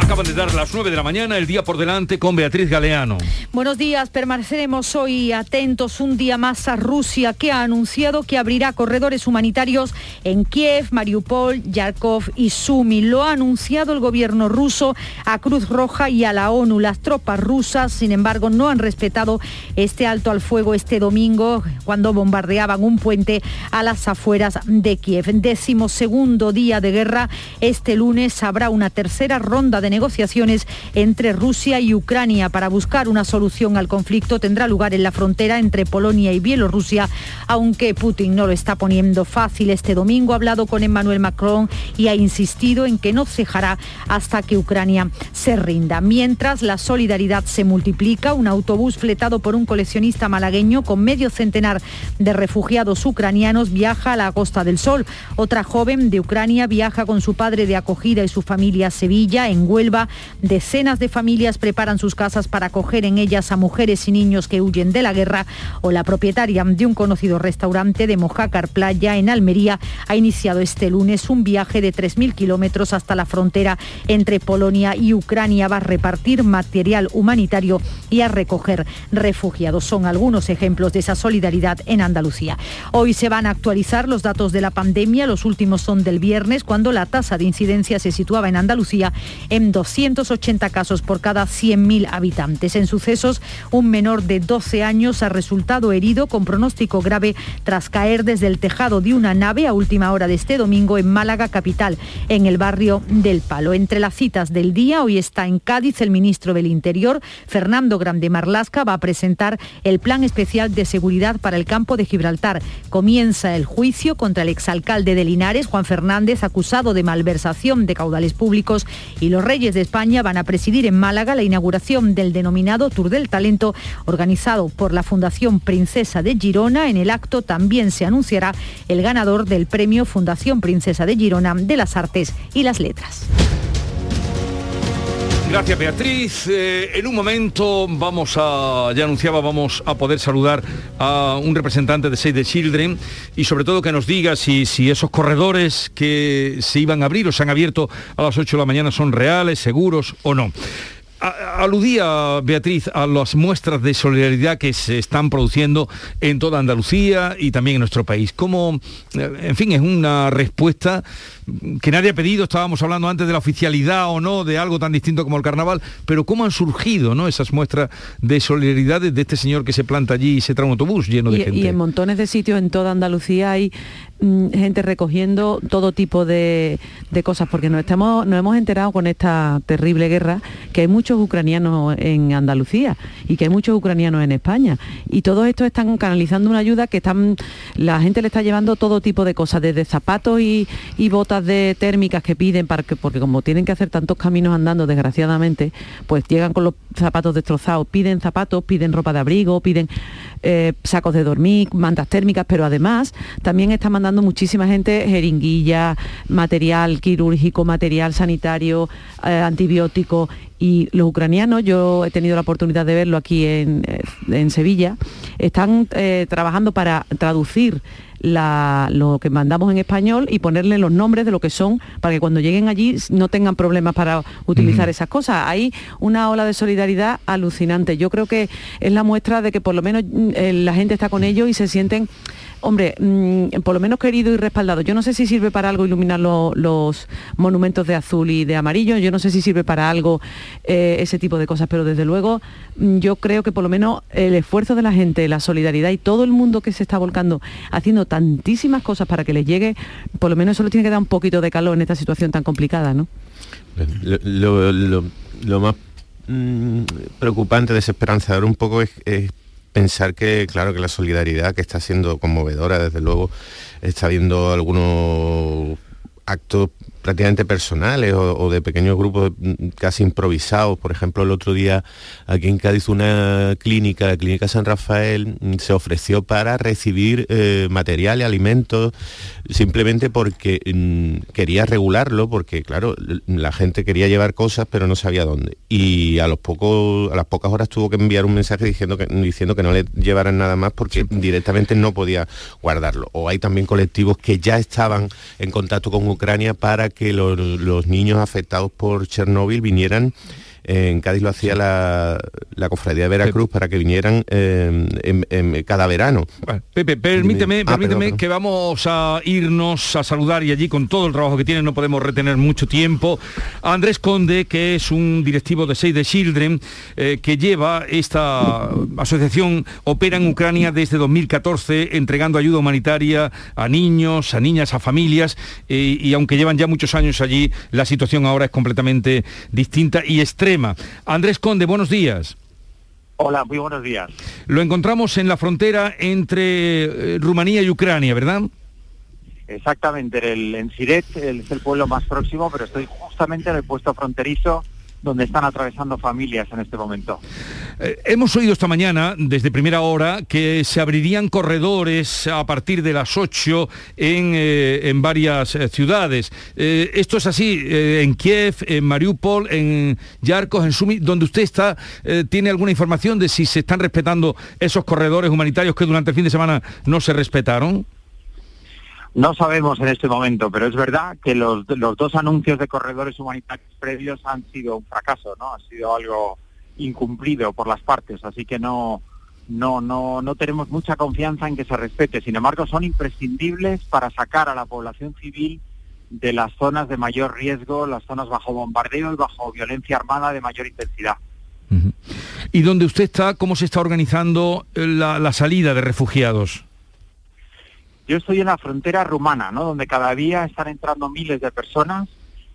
Acaban de dar las 9 de la mañana, el día por delante con Beatriz Galeano. Buenos días, permaneceremos hoy atentos un día más a Rusia, que ha anunciado que abrirá corredores humanitarios en Kiev, Mariupol, Yarkov y Sumi. Lo ha anunciado el gobierno ruso a Cruz Roja y a la ONU. Las tropas rusas, sin embargo, no han respetado este alto al fuego este domingo cuando bombardeaban un puente a las afueras de Kiev. Décimo segundo día de guerra, este lunes habrá una tercera ronda de negociaciones entre Rusia y Ucrania para buscar una solución al conflicto. Tendrá lugar en la frontera entre Polonia y Bielorrusia, aunque Putin no lo está poniendo fácil. Este domingo ha hablado con Emmanuel Macron y ha insistido en que no cejará hasta que Ucrania se rinda. Mientras la solidaridad se multiplica, un autobús fletado por un coleccionista malagueño con medio centenar de refugiados ucranianos viaja a la Costa del Sol. Otra joven de Ucrania viaja con su padre de acogida y su familia a Sevilla. En Huelva, decenas de familias preparan sus casas para acoger en ellas a mujeres y niños que huyen de la guerra. O la propietaria de un conocido restaurante de Mojácar Playa, en Almería, ha iniciado este lunes un viaje de 3.000 kilómetros hasta la frontera entre Polonia y Ucrania. Va a repartir material humanitario y a recoger refugiados. Son algunos ejemplos de esa solidaridad en Andalucía. Hoy se van a actualizar los datos de la pandemia. Los últimos son del viernes, cuando la tasa de incidencia se situaba en Andalucía en 280 casos por cada 100.000 habitantes. En sucesos, un menor de 12 años ha resultado herido con pronóstico grave tras caer desde el tejado de una nave a última hora de este domingo en Málaga capital, en el barrio del Palo. Entre las citas del día, hoy está en Cádiz el ministro del Interior, Fernando Grande Marlasca, va a presentar el plan especial de seguridad para el campo de Gibraltar. Comienza el juicio contra el exalcalde de Linares, Juan Fernández, acusado de malversación de caudales públicos y los Reyes de España van a presidir en Málaga la inauguración del denominado Tour del Talento organizado por la Fundación Princesa de Girona. En el acto también se anunciará el ganador del premio Fundación Princesa de Girona de las Artes y las Letras. Gracias Beatriz. Eh, en un momento vamos a, ya anunciaba, vamos a poder saludar a un representante de Save the Children y sobre todo que nos diga si, esos corredores que se iban a abrir o se han abierto a las 8 de la mañana son reales, seguros o no. Aludía, Beatriz, a las muestras de solidaridad que se están produciendo en toda Andalucía y también en nuestro país. Como, eh, en fin, es una respuesta que nadie ha pedido, estábamos hablando antes de la oficialidad o no, de algo tan distinto como el carnaval, pero cómo han surgido ¿no? esas muestras de solidaridad de este señor que se planta allí y se trae un autobús lleno de gente. Y en montones de sitios en toda Andalucía hay mm, gente recogiendo todo tipo de, cosas, porque nos, estamos, nos hemos enterado con esta terrible guerra que hay muchos ucranianos en Andalucía y que hay muchos ucranianos en España. Y todos estos están canalizando una ayuda que están, la gente le está llevando todo tipo de cosas, desde zapatos y, y botas de térmicas que piden, para que, porque como tienen que hacer tantos caminos andando, desgraciadamente, pues llegan con los zapatos destrozados, piden zapatos, piden ropa de abrigo, piden eh, sacos de dormir, mantas térmicas, pero además también está mandando muchísima gente jeringuilla, material quirúrgico, material sanitario, eh, antibiótico. Y los ucranianos, yo he tenido la oportunidad de verlo aquí en, eh, Sevilla, están trabajando para traducir lo que mandamos en español y ponerle los nombres de lo que son para que cuando lleguen allí no tengan problemas para utilizar esas cosas. Hay una ola de solidaridad alucinante. Yo creo que es la muestra de que por lo menos mm, eh, la gente está con ellos y se sienten hombre, mm, por lo menos querido y respaldado. Yo no sé si sirve para algo iluminar los monumentos de azul y de amarillo, yo no sé si sirve para algo eh, ese tipo de cosas, pero desde luego mm, yo creo que por lo menos el esfuerzo de la gente, la solidaridad y todo el mundo que se está volcando haciendo tantísimas cosas para que les llegue, por lo menos eso le tiene que dar un poquito de calor en esta situación tan complicada, ¿no? Lo, más mm, preocupante, desesperanzador un poco es pensar que, claro, que la solidaridad que está siendo conmovedora, desde luego, está habiendo algunos actos prácticamente personales o, de pequeños grupos mm, casi improvisados. Por ejemplo, el otro día aquí en Cádiz una clínica, la Clínica San Rafael, mm, se ofreció para recibir eh, material y alimentos simplemente porque mm, quería regularlo, porque claro, la gente quería llevar cosas pero no sabía dónde. Y a los pocos, a las pocas horas tuvo que enviar un mensaje diciendo que, diciendo que no le llevaran nada más porque directamente no podía guardarlo. O hay también colectivos que ya estaban en contacto con Ucrania para que los, niños afectados por Chernóbil vinieran en Cádiz lo hacía la, Cofradía de Veracruz para que vinieran eh, cada verano. Pepe, permíteme, ah, permíteme que vamos a irnos a saludar y allí con todo el trabajo que tienen no podemos retener mucho tiempo. A Andrés Conde, que es un directivo de Save the Children, eh, que lleva esta asociación, opera en Ucrania desde 2014, entregando ayuda humanitaria a niños, a niñas, a familias, eh, y aunque llevan ya muchos años allí, la situación ahora es completamente distinta y extrema Andrés Conde, buenos días. Hola, muy buenos días. Lo encontramos en la frontera entre eh, Rumanía y Ucrania, ¿verdad? Exactamente, el, en Siret es el pueblo más próximo, pero estoy justamente en el puesto fronterizo donde están atravesando familias en este momento. Eh, hemos oído esta mañana, desde primera hora, que se abrirían corredores a partir de las 8 en, eh, en varias eh, ciudades. esto es así en Kiev, en Mariupol, en Yarkov, en Sumi, donde usted está, ¿tiene alguna información de si se están respetando esos corredores humanitarios que durante el fin de semana no se respetaron? No sabemos en este momento, pero es verdad que los, dos anuncios de corredores humanitarios previos han sido un fracaso, ¿no? Ha sido algo incumplido por las partes, así que no, no, no, no tenemos mucha confianza en que se respete. Sin embargo, son imprescindibles para sacar a la población civil de las zonas de mayor riesgo, las zonas bajo bombardeo y bajo violencia armada de mayor intensidad. ¿Y dónde usted está, cómo se está organizando la salida de refugiados? Yo estoy en la frontera rumana, ¿no? donde cada día están entrando miles de personas.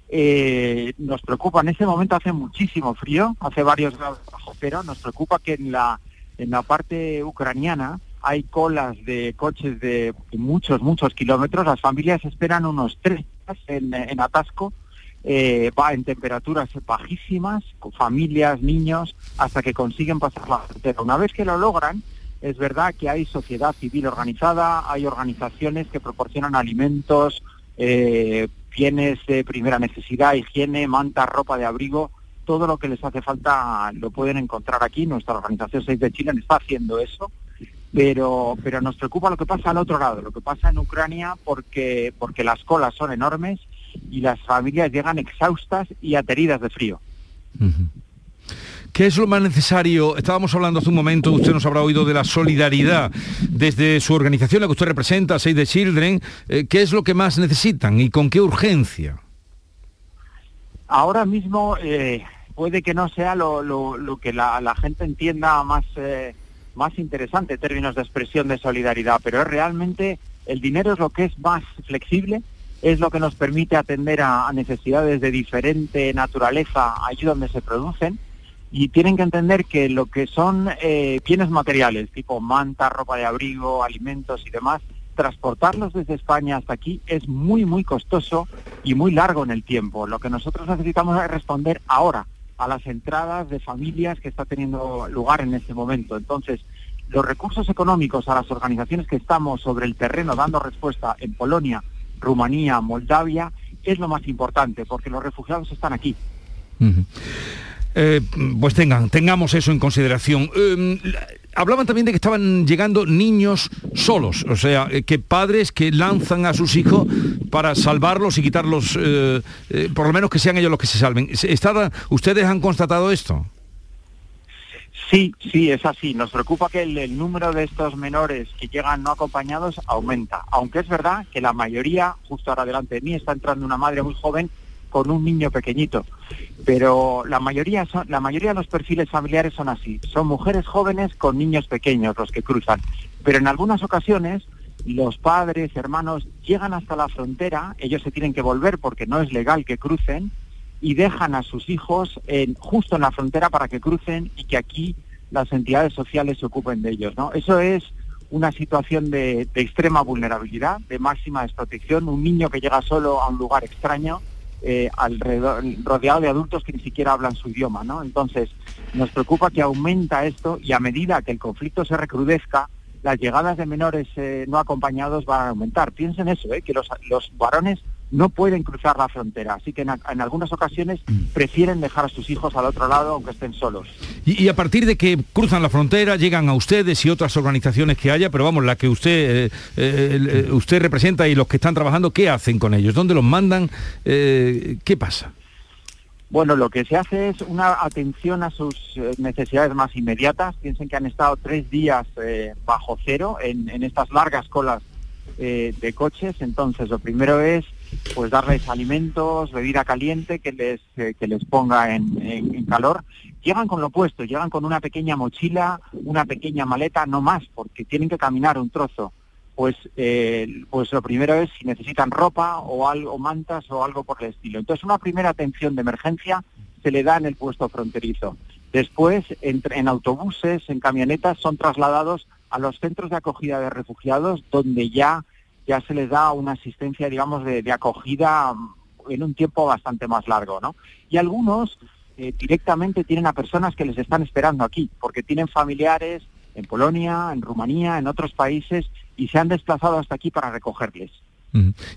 Eh, nos preocupa, en ese momento hace muchísimo frío, hace varios grados bajo cero, nos preocupa que en la, en la parte ucraniana hay colas de coches de muchos, muchos kilómetros, las familias esperan unos tres en, en atasco, eh, va en temperaturas bajísimas, con familias, niños, hasta que consiguen pasar la frontera. Una vez que lo logran, es verdad que hay sociedad civil organizada, hay organizaciones que proporcionan alimentos, eh, bienes de primera necesidad, higiene, manta, ropa de abrigo, todo lo que les hace falta lo pueden encontrar aquí. Nuestra organización 6 de Chile está haciendo eso, pero, pero nos preocupa lo que pasa al otro lado, lo que pasa en Ucrania porque, porque las colas son enormes y las familias llegan exhaustas y ateridas de frío. ¿Qué es lo más necesario? Estábamos hablando hace un momento, usted nos habrá oído de la solidaridad desde su organización, la que usted representa, Save the Children. Eh, ¿Qué es lo que más necesitan y con qué urgencia? Ahora mismo eh, puede que no sea lo, que la, gente entienda más, eh, más interesante en términos de expresión de solidaridad, pero realmente el dinero es lo que es más flexible, es lo que nos permite atender a necesidades de diferente naturaleza allí donde se producen y tienen que entender que lo que son eh, bienes materiales, tipo manta, ropa de abrigo, alimentos y demás, transportarlos desde España hasta aquí es muy, muy costoso y muy largo en el tiempo. Lo que nosotros necesitamos es responder ahora a las entradas de familias que está teniendo lugar en este momento. Entonces, los recursos económicos a las organizaciones que estamos sobre el terreno dando respuesta en Polonia, Rumanía, Moldavia, es lo más importante, porque los refugiados están aquí. Eh, pues tengan, tengamos eso en consideración. Eh, hablaban también de que estaban llegando niños solos, o sea, eh, que padres que lanzan a sus hijos para salvarlos y quitarlos, por lo menos que sean ellos los que se salven. ¿Ustedes han constatado esto? Sí, sí, es así. Nos preocupa que el, número de estos menores que llegan no acompañados aumenta, aunque es verdad que la mayoría, justo ahora delante de mí, está entrando una madre muy joven con un niño pequeñito. Pero la mayoría, son, la mayoría de los perfiles familiares son así. Son mujeres jóvenes con niños pequeños los que cruzan. Pero en algunas ocasiones los padres, hermanos, llegan hasta la frontera, ellos se tienen que volver porque no es legal que crucen, y dejan a sus hijos en, justo en la frontera para que crucen y que aquí las entidades sociales se ocupen de ellos. ¿no? Eso es una situación de extrema vulnerabilidad, de máxima desprotección, un niño que llega solo a un lugar extraño eh, alrededor, rodeado de adultos que ni siquiera hablan su idioma, ¿no? Entonces, nos preocupa que aumenta esto y a medida que el conflicto se recrudezca, las llegadas de menores eh, no acompañados van a aumentar. Piensen eso, ¿eh? que los, los varones no pueden cruzar la frontera, así que en, algunas ocasiones mm. prefieren dejar a sus hijos al otro lado aunque estén solos. Y, a partir de que cruzan la frontera, llegan a ustedes y otras organizaciones que haya, pero vamos, la que usted, eh, eh, usted representa y los que están trabajando, ¿qué hacen con ellos? ¿Dónde los mandan? Eh, ¿Qué pasa? Bueno, lo que se hace es una atención a sus necesidades más inmediatas. Piensen que han estado tres días bajo cero en, en, estas largas colas de coches. Entonces, lo primero es pues darles alimentos, bebida caliente que les, eh, que les ponga en, calor. Llegan con lo opuesto, llegan con una pequeña mochila, una pequeña maleta, no más, porque tienen que caminar un trozo. Pues, eh, pues lo primero es si necesitan ropa o algo, mantas o algo por el estilo. Entonces una primera atención de emergencia se le da en el puesto fronterizo. Después, en autobuses, en camionetas, son trasladados a los centros de acogida de refugiados, donde ya ya se les da una asistencia, digamos, de, acogida en un tiempo bastante más largo, ¿no? Y algunos eh, directamente tienen a personas que les están esperando aquí, porque tienen familiares en Polonia, en Rumanía, en otros países, y se han desplazado hasta aquí para recogerles.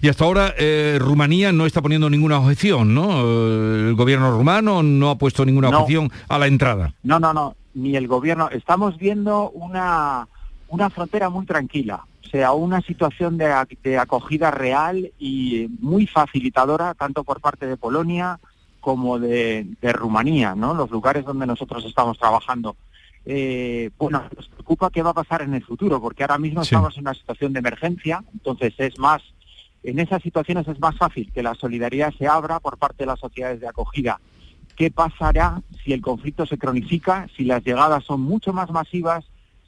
Y hasta ahora eh, Rumanía no está poniendo ninguna objeción, ¿no? El gobierno rumano no ha puesto ninguna objeción a la entrada. No, no, no, ni el gobierno. Estamos viendo una, una frontera muy tranquila sea una situación de, acogida real y muy facilitadora, tanto por parte de Polonia como de, Rumanía, ¿no? los lugares donde nosotros estamos trabajando. Eh, bueno, nos preocupa qué va a pasar en el futuro, porque ahora mismo estamos en una situación de emergencia, entonces es más, en esas situaciones es más fácil que la solidaridad se abra por parte de las sociedades de acogida. ¿Qué pasará si el conflicto se cronifica, si las llegadas son mucho más masivas,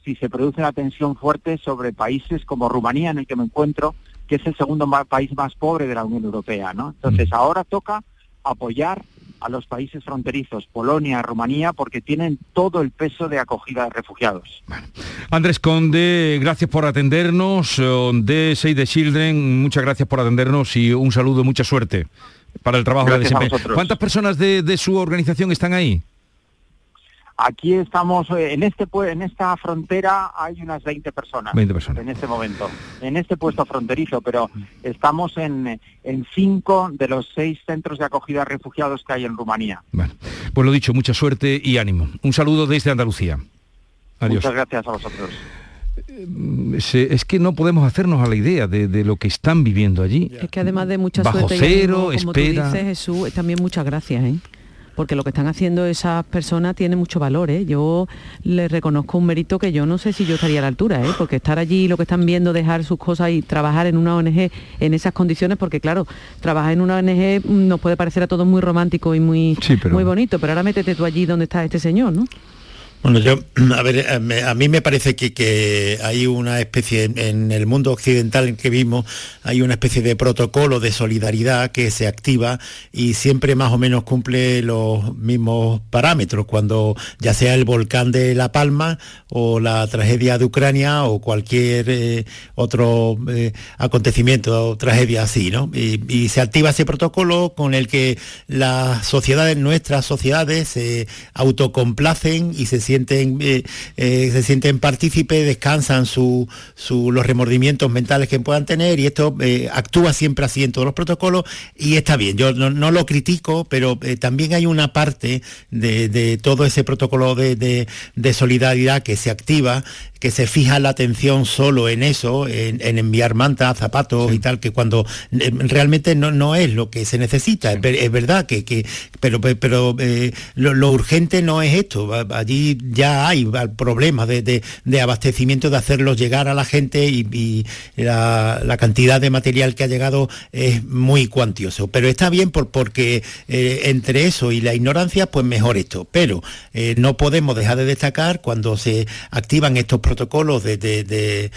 si se produce una tensión fuerte sobre países como Rumanía, en el que me encuentro, que es el segundo país más pobre de la Unión Europea. ¿no? Entonces, mm. ahora toca apoyar a los países fronterizos, Polonia, Rumanía, porque tienen todo el peso de acogida de refugiados. Andrés Conde, gracias por atendernos. De Save the Children, muchas gracias por atendernos y un saludo, mucha suerte para el trabajo de desempeño. ¿Cuántas personas de su organización están ahí? Aquí estamos, eh, en este en esta frontera hay unas 20 personas, 20 personas. en este momento, en este puesto fronterizo, pero estamos en, en cinco de los seis centros de acogida de refugiados que hay en Rumanía. Bueno, pues lo dicho, mucha suerte y ánimo. Un saludo desde Andalucía. Adiós. Muchas gracias a vosotros. Eh, es que no podemos hacernos a la idea de, lo que están viviendo allí. Es que además de mucha Bajo suerte, cero, como espera. Tú dices, Jesús, también muchas gracias. ¿eh? Porque lo que están haciendo esas personas tiene mucho valor. ¿eh? Yo les reconozco un mérito que yo no sé si yo estaría a la altura, ¿eh? porque estar allí, lo que están viendo, dejar sus cosas y trabajar en una ONG en esas condiciones, porque claro, trabajar en una ONG nos puede parecer a todos muy romántico y muy, muy bonito, pero ahora métete tú allí donde está este señor, ¿no? Bueno, yo, a ver, eh, a mí me parece que, hay una especie, en el mundo occidental en que vivimos, hay una especie de protocolo de solidaridad que se activa y siempre más o menos cumple los mismos parámetros, cuando ya sea el volcán de La Palma o la tragedia de Ucrania o cualquier eh, otro eh, acontecimiento o tragedia así, ¿no? Y, se activa ese protocolo con el que las sociedades, nuestras sociedades, se autocomplacen y se eh, eh, se sienten partícipes, descansan su, los remordimientos mentales que puedan tener y esto eh, actúa siempre así en todos los protocolos y está bien. Yo no, lo critico, pero también hay una parte de, todo ese protocolo de, solidaridad que se activa que se fija la atención solo en eso, en, enviar mantas, zapatos y tal, que cuando realmente no, no es lo que se necesita. Es, verdad que, pero, pero lo, urgente no es esto. Allí ya hay problemas de, abastecimiento, de hacerlos llegar a la gente y, la, cantidad de material que ha llegado es muy cuantioso. Pero está bien por, porque eh, entre eso y la ignorancia, pues mejor esto. Pero eh, no podemos dejar de destacar cuando se activan estos protocolos de,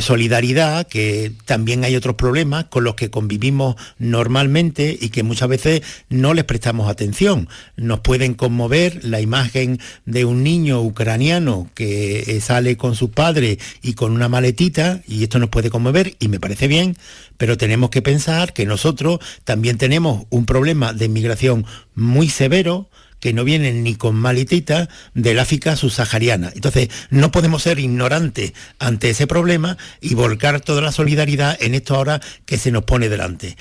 solidaridad, que también hay otros problemas con los que convivimos normalmente y que muchas veces no les prestamos atención. Nos pueden conmover la imagen de un niño ucraniano que eh, sale con sus padres y con una maletita, y esto nos puede conmover y me parece bien, pero tenemos que pensar que nosotros también tenemos un problema de inmigración muy severo, que no vienen ni con malitita del África subsahariana. Entonces, no podemos ser ignorantes ante ese problema y volcar toda la solidaridad en esto ahora que se nos pone delante.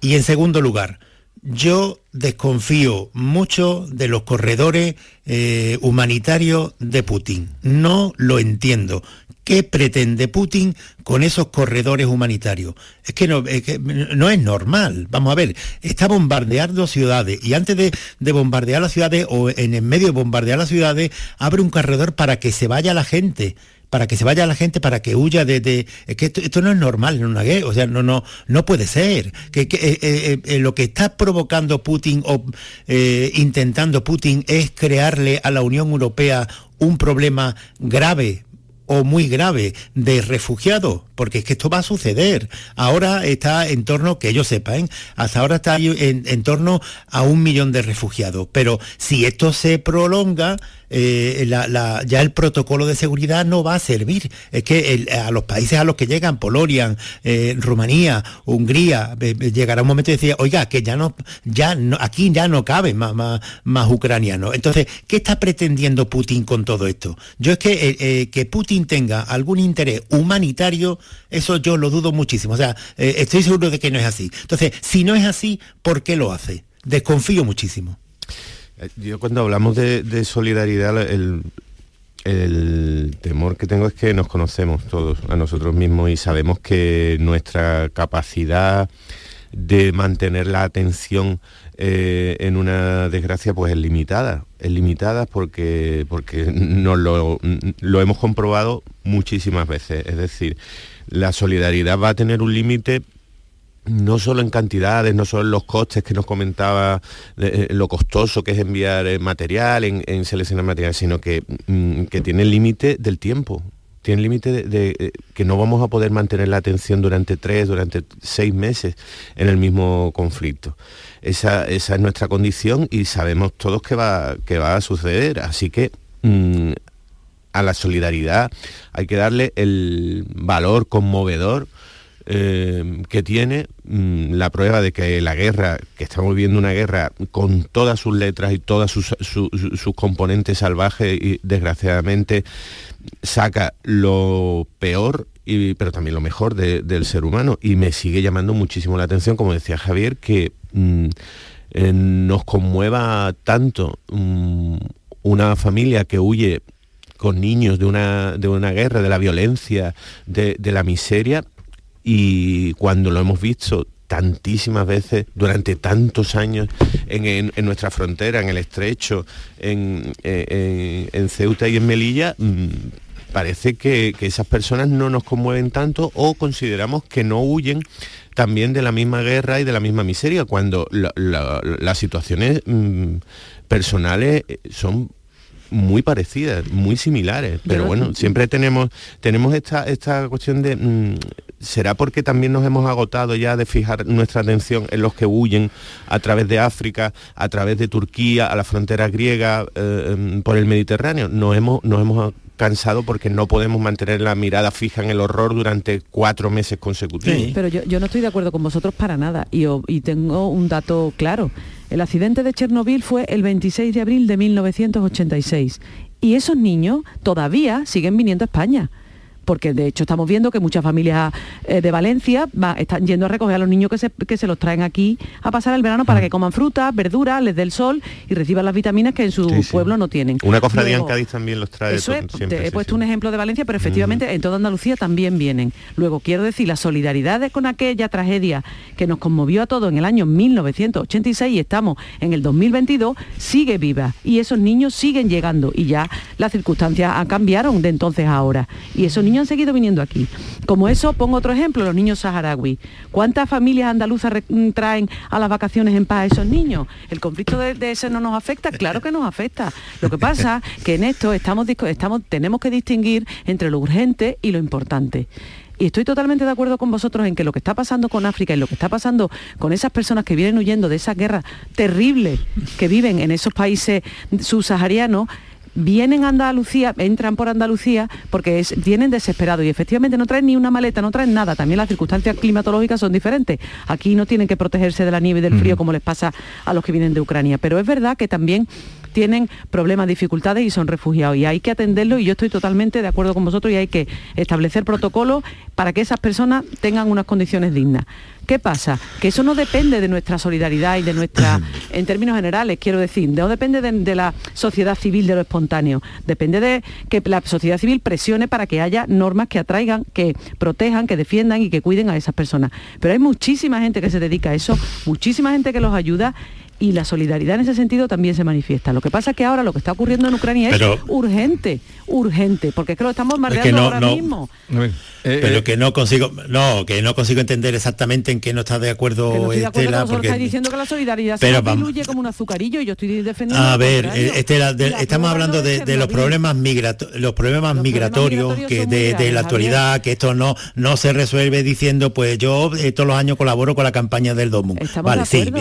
Y en segundo lugar, yo desconfío mucho de los corredores eh, humanitarios de Putin. No lo entiendo. ¿Qué pretende Putin con esos corredores humanitarios? Es que no es, normal. Vamos a ver, está bombardeando ciudades y antes de, bombardear las ciudades o en el medio de bombardear las ciudades, abre un corredor para que se vaya la gente para que se vaya la gente, para que huya de... es que esto, no es normal en una guerra, o sea, no, no, no puede ser. Que, eh, eh, eh, lo que está provocando Putin o intentando Putin es crearle a la Unión Europea un problema grave o muy grave de refugiados, porque es que esto va a suceder. Ahora está en torno, que ellos sepan, hasta ahora está en, en torno a un millón de refugiados, pero si esto se prolonga, eh, ya el protocolo de seguridad no va a servir. Es que a los países a los que llegan, Polonia, eh, Rumanía, Hungría, llegará un momento y decir, oiga, que ya no, ya no, aquí ya no cabe más, más, ucranianos. Entonces, ¿qué está pretendiendo Putin con todo esto? Yo es que, eh, que Putin tenga algún interés humanitario, eso yo lo dudo muchísimo. O sea, estoy seguro de que no es así. Entonces, si no es así, ¿por qué lo hace? Desconfío muchísimo. Eh, yo cuando hablamos de, solidaridad, el, temor que tengo es que nos conocemos todos a nosotros mismos y sabemos que nuestra capacidad de mantener la atención eh, en una desgracia pues es limitada. Es limitada porque, porque nos lo, lo hemos comprobado muchísimas veces. Es decir, la solidaridad va a tener un límite no solo en cantidades, no solo en los costes que nos comentaba, eh, lo costoso que es enviar eh, material, en, seleccionar material, sino que, mm, que tiene el límite del tiempo. Tiene límite de, eh, que no vamos a poder mantener la atención durante tres, durante seis meses en el mismo conflicto. Esa, es nuestra condición y sabemos todos que va, que va a suceder. Así que mm, a la solidaridad hay que darle el valor conmovedor eh, que tiene mm, la prueba de que la guerra, que estamos viviendo una guerra con todas sus letras y todas sus, componentes salvajes y desgraciadamente saca lo peor y, pero también lo mejor del ser humano. Y me sigue llamando muchísimo la atención, como decía Javier, que mm, eh, nos conmueva tanto mm, una familia que huye con niños de una, de una guerra, de la violencia, de la miseria, y cuando lo hemos visto tantísimas veces durante tantos años en, nuestra frontera, en el estrecho, en, Ceuta y en Melilla, mm, parece que, esas personas no nos conmueven tanto o consideramos que no huyen también de la misma guerra y de la misma miseria, cuando las situaciones mm, personales eh, son muy parecidas, muy similares, pero bueno, siempre tenemos, tenemos esta, esta cuestión de... Mm, ¿Será porque también nos hemos agotado ya de fijar nuestra atención en los que huyen a través de África, a través de Turquía, a la frontera griega, eh, em, por el Mediterráneo? Nos hemos, nos hemos cansado porque no podemos mantener la mirada fija en el horror durante cuatro meses consecutivos. Pero yo, no estoy de acuerdo con vosotros para nada y, y tengo un dato claro. El accidente de Chernobyl fue el 26 de abril de 1986 y esos niños todavía siguen viniendo a España porque de hecho estamos viendo que muchas familias eh, de Valencia están yendo a recoger a los niños que se, que se, los traen aquí a pasar el verano para que coman frutas, verduras, les dé el sol y reciban las vitaminas que en su pueblo no tienen. Una cofradía en Cádiz también los trae. Eso he puesto un ejemplo de Valencia, pero efectivamente en toda Andalucía también vienen. Luego quiero decir, la solidaridad con aquella tragedia que nos conmovió a todos en el año 1986 y estamos en el 2022, sigue viva y esos niños siguen llegando y ya las circunstancias cambiaron de entonces a ahora. Y esos niños han seguido viniendo aquí. Como eso, pongo otro ejemplo, los niños saharauis. ¿Cuántas familias andaluzas mm, traen a las vacaciones en paz a esos niños? ¿El conflicto de, ese no nos afecta? Claro que nos afecta. Lo que pasa que en esto estamos, estamos, tenemos que distinguir entre lo urgente y lo importante. Y estoy totalmente de acuerdo con vosotros en que lo que está pasando con África y lo que está pasando con esas personas que vienen huyendo de esa guerra terrible que viven en esos países subsaharianos, vienen a Andalucía, entran por Andalucía porque vienen desesperados y efectivamente no traen ni una maleta, no traen nada. También las circunstancias climatológicas son diferentes. Aquí no tienen que protegerse de la nieve y del frío como les pasa a los que vienen de Ucrania. Pero es verdad que también tienen problemas, dificultades y son refugiados. Y hay que atenderlo y yo estoy totalmente de acuerdo con vosotros y hay que establecer protocolos para que esas personas tengan unas condiciones dignas. ¿Qué pasa? Que eso no depende de nuestra solidaridad y de nuestra, en términos generales, quiero decir, no depende de, la sociedad civil, de lo espontáneo. Depende de que la sociedad civil presione para que haya normas que atraigan, que protejan, que defiendan y que cuiden a esas personas. Pero hay muchísima gente que se dedica a eso, muchísima gente que los ayuda y la solidaridad en ese sentido también se manifiesta. Lo que pasa es que ahora lo que está ocurriendo en Ucrania es urgente, urgente, porque es que lo estamos marcando ahora mismo. Eh, pero eh, que no consigo, no, que no consigo entender exactamente en qué no está de acuerdo, Estela, porque está diciendo que la solidaridad pero se diluye como un azucarillo y yo estoy defendiendo. A ver, Estela, estamos hablando de, los problemas los problemas migratorios que de, la actualidad, que esto no no se resuelve diciendo, pues yo eh, todos los años colaboro con la campaña del Domo. Vale, sí,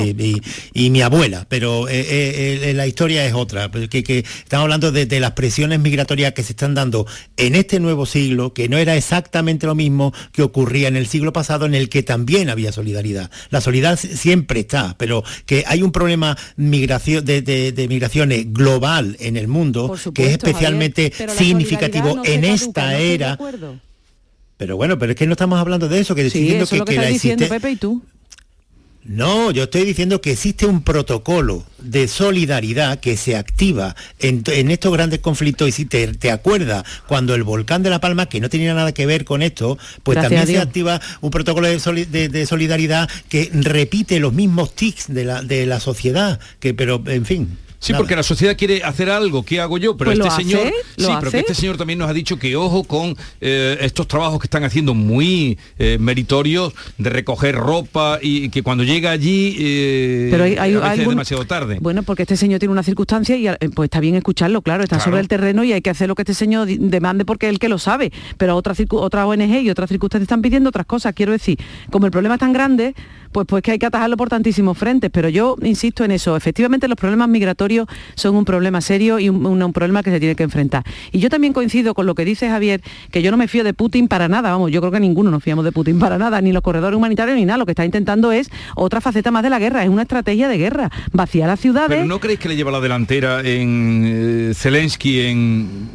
y, mi abuela, pero la historia es otra, que, que estamos hablando de las presiones migratorias que se están dando en este nuevo siglo, que no era exactamente lo mismo que ocurría en el siglo pasado en el que también había solidaridad. La solidaridad siempre está, pero que hay un problema migración, de, migraciones global en el mundo que es especialmente significativo en esta era. Pero bueno, pero es que no estamos hablando de eso, que decidiendo que, que, diciendo Pepe y tú. No, yo estoy diciendo que existe un protocolo de solidaridad que se activa en, estos grandes conflictos y si te, acuerdas cuando el volcán de La Palma, que no tenía nada que ver con esto, pues también se activa un protocolo de, solidaridad que repite los mismos tics de la, de la sociedad, que pero en fin. Sí, porque la sociedad quiere hacer algo, ¿qué hago yo? Pero pues este señor, sí, pero este señor también nos ha dicho que ojo con eh, estos trabajos que están haciendo muy eh, meritorios de recoger ropa y que cuando llega allí eh, pero hay, es demasiado tarde. Bueno, porque este señor tiene una circunstancia y pues está bien escucharlo, claro, está sobre el terreno y hay que hacer lo que este señor demande porque él que lo sabe. Pero otra otra ONG y otras circunstancias están pidiendo otras cosas. Quiero decir, como el problema es tan grande, pues pues que hay que atajarlo por tantísimos frentes. Pero yo insisto en eso. Efectivamente, los problemas migratorios son un problema serio y un, problema que se tiene que enfrentar. Y yo también coincido con lo que dice Javier, que yo no me fío de Putin para nada, vamos, yo creo que ninguno nos fiamos de Putin para nada, ni los corredores humanitarios ni nada, lo que está intentando es otra faceta más de la guerra, es una estrategia de guerra, vaciar las ciudades. Pero ¿no creéis que le lleva la delantera en eh, Zelensky en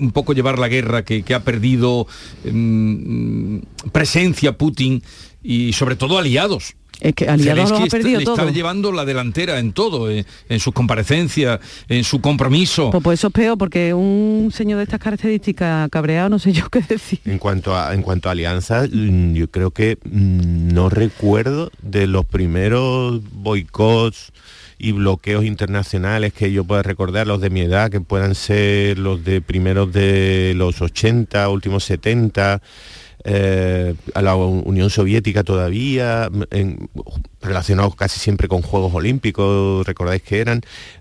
un poco llevar la guerra que, ha perdido em, presencia Putin y sobre todo aliados? Es que aliados ha perdido está, todo. está llevando la delantera en todo, eh, en, sus comparecencias, en su compromiso. Pues, pues, eso es peor, porque un señor de estas características cabreado, no sé yo qué decir. En cuanto a, en cuanto a alianzas, mm, yo creo que mm, no recuerdo de los primeros boicots y bloqueos internacionales que yo pueda recordar, los de mi edad, que puedan ser los de primeros de los 80, últimos 70, eh, a la Unión Soviética todavía, relacionados casi siempre con Juegos Olímpicos, recordáis que eran,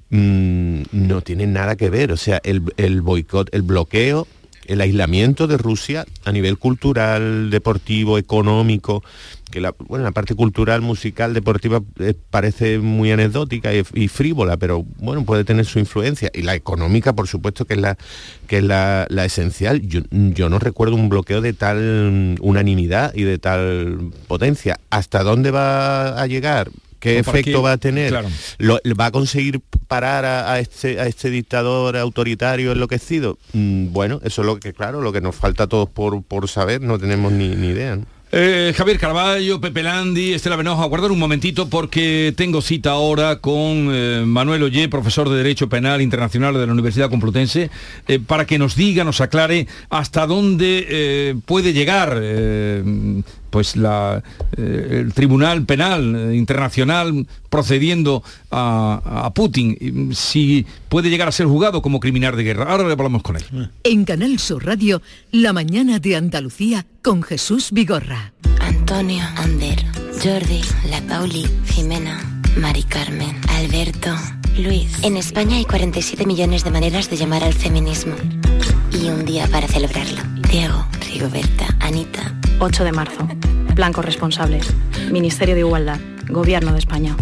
mm, no tienen nada que ver. O sea, el, el boicot, el bloqueo el aislamiento de Rusia a nivel cultural, deportivo, económico, que la, bueno, la parte cultural, musical, deportiva eh, parece muy anecdótica y, frívola, pero bueno, puede tener su influencia. Y la económica, por supuesto, que es la, que es la, esencial. Yo, yo, no recuerdo un bloqueo de tal unanimidad y de tal potencia. ¿Hasta dónde va a llegar? ¿Qué efecto va a tener? ¿Va a conseguir parar a, este, a este dictador autoritario enloquecido? Mm, bueno, eso es lo que, claro, lo que nos falta a todos por, por saber, no tenemos ni, idea. Eh, Javier Carballo, Pepe Landi, Estela Benoja, aguardar un momentito porque tengo cita ahora con eh, Manuel Ollé, profesor de Derecho Penal Internacional de la Universidad Complutense, eh, para que nos diga, nos aclare hasta dónde puede llegar pues la, el Tribunal Penal Internacional procediendo a, Putin, si puede llegar a ser juzgado como criminal de guerra. Ahora le hablamos con él. En Canal Sur Radio, La mañana de Andalucía con Jesús Vigorra. Antonio, Ander, Jordi, La Pauli, Jimena, Mari Carmen, Alberto, Luis. En España hay 47 millones de maneras de llamar al feminismo. Y un día para celebrarlo. Diego, Rigoberta, Anita. 8 de marzo. Blancos responsables. Ministerio de Igualdad. Gobierno de España.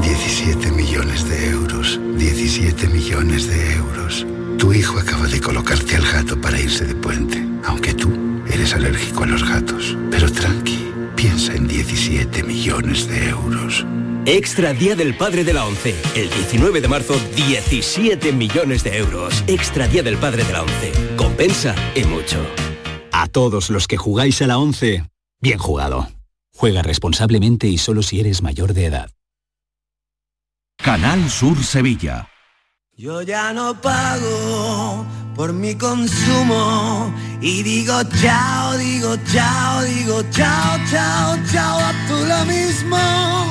17 millones de euros. 17 millones de euros. Tu hijo acaba de colocarte al gato para irse de puente, aunque tú eres alérgico a los gatos. Pero tranqui, piensa en 17 millones de euros. Extra Día del Padre de la ONCE. El 19 de marzo, 17 millones de euros. Extra Día del Padre de la ONCE. Compensa y mucho. A todos los que jugáis a la ONCE, bien jugado. Juega responsablemente y solo si eres mayor de edad. Canal Sur Sevilla. Yo ya no pago por mi consumo y digo chao, digo chao, digo chao, chao, chao, a tú lo mismo.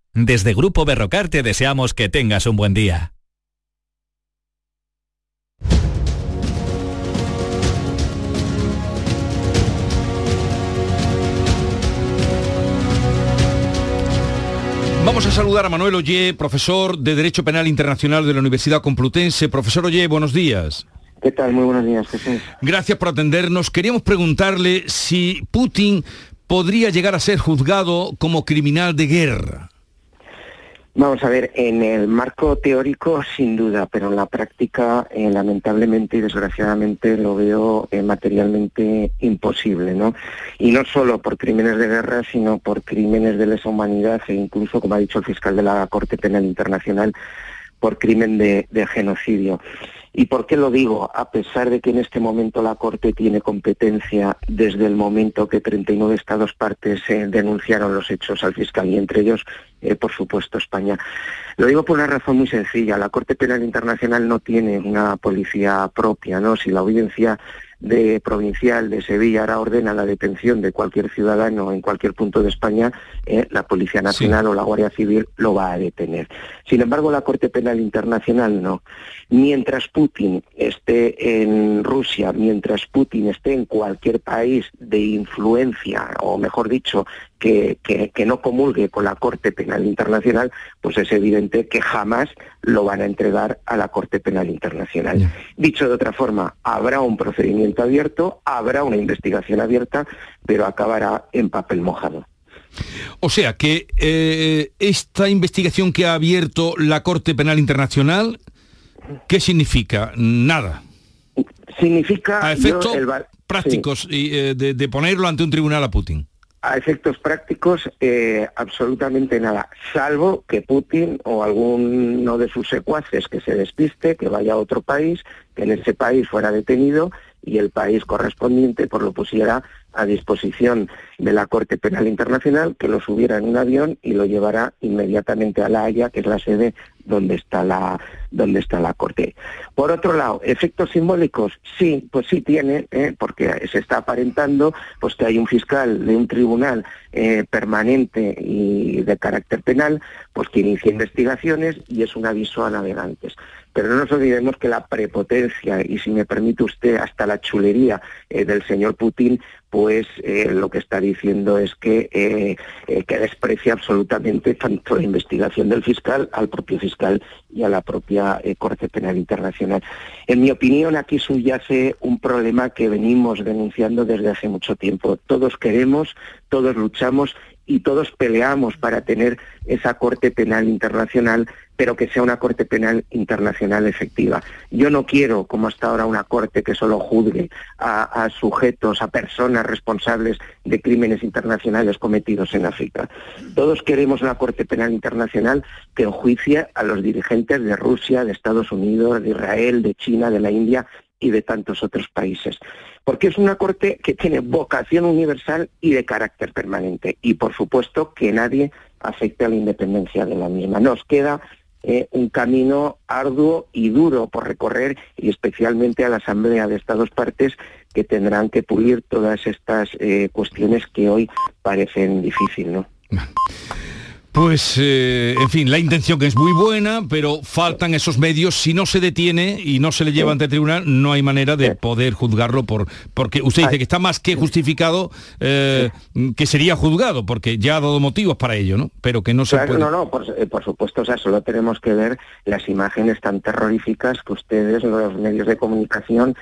Desde Grupo Berrocar te deseamos que tengas un buen día. Vamos a saludar a Manuel Ollé, profesor de Derecho Penal Internacional de la Universidad Complutense. Profesor Ollé, buenos días. ¿Qué tal? Muy buenos días, Jesús. Gracias por atendernos. Queríamos preguntarle si Putin podría llegar a ser juzgado como criminal de guerra. Vamos a ver, en el marco teórico sin duda, pero en la práctica eh, lamentablemente y desgraciadamente lo veo eh, materialmente imposible, ¿no? Y no solo por crímenes de guerra, sino por crímenes de lesa humanidad e incluso, como ha dicho el fiscal de la Corte Penal Internacional, por crimen de genocidio. ¿Y por qué lo digo? A pesar de que en este momento la Corte tiene competencia desde el momento que 39 Estados partes eh, denunciaron los hechos al fiscal y entre ellos, eh, por supuesto, España. Lo digo por una razón muy sencilla. La Corte Penal Internacional no tiene una policía propia, ¿no? Si la audiencia de provincial de Sevilla ahora ordena la detención de cualquier ciudadano en cualquier punto de España, eh, la Policía Nacional o la Guardia Civil lo va a detener. Sin embargo, la Corte Penal Internacional no. Mientras Putin esté en Rusia, mientras Putin esté en cualquier país de influencia, o mejor dicho, que, que, no comulgue con la Corte Penal Internacional, pues es evidente que jamás lo van a entregar a la Corte Penal Internacional. Dicho de otra forma, habrá un procedimiento abierto, habrá una investigación abierta, pero acabará en papel mojado. O sea que eh, esta investigación que ha abierto la Corte Penal Internacional, ¿qué significa? Nada. Significa... A efectos prácticos y, eh, de ponerlo ante un tribunal a Putin a efectos prácticos, eh, absolutamente nada, salvo que Putin o alguno de sus secuaces que se despiste, que vaya a otro país, que en ese país fuera detenido y el país correspondiente por lo pusiera a disposición de la Corte Penal Internacional, que lo subiera en un avión y lo llevará inmediatamente a La Haya, que es la sede donde está la, donde está la Corte. Por otro lado, efectos simbólicos, sí, pues sí tiene, ¿eh? porque se está aparentando pues que hay un fiscal de un tribunal eh, permanente y de carácter penal, pues que inicia investigaciones y es un aviso a navegantes. pero no nos olvidemos que la prepotencia y si me permite usted hasta la chulería eh, del señor Putin pues lo que está diciendo es que, que desprecia absolutamente tanto la investigación del fiscal al propio fiscal y a la propia Corte Penal Internacional. En mi opinión, aquí subyace un problema que venimos denunciando desde hace mucho tiempo. Todos queremos, todos luchamos y todos peleamos para tener esa Corte Penal Internacional, pero que sea una Corte Penal Internacional efectiva. Yo no quiero, como hasta ahora, una Corte que solo juzgue a, sujetos, a personas responsables de crímenes internacionales cometidos en África. Todos queremos una Corte Penal Internacional que enjuicie a los dirigentes de Rusia, de Estados Unidos, de Israel, de China, de la India y de tantos otros países. Porque es una Corte que tiene vocación universal y de carácter permanente. Y por supuesto que nadie afecte a la independencia de la misma. Nos queda eh, un camino arduo y duro por recorrer y especialmente a la Asamblea de Estados Partes que tendrán que pulir todas estas eh, cuestiones que hoy parecen difíciles. Pues, eh, en fin, la intención que es muy buena, pero faltan esos medios. Si no se detiene y no se le lleva ante el tribunal, no hay manera de poder juzgarlo por, porque usted dice que está más que justificado eh, que sería juzgado, porque ya ha dado motivos para ello, ¿no? Pero que no se puede... No, no, por, eh, supuesto, o sea, solo tenemos que ver las imágenes tan terroríficas que ustedes, los medios de comunicación,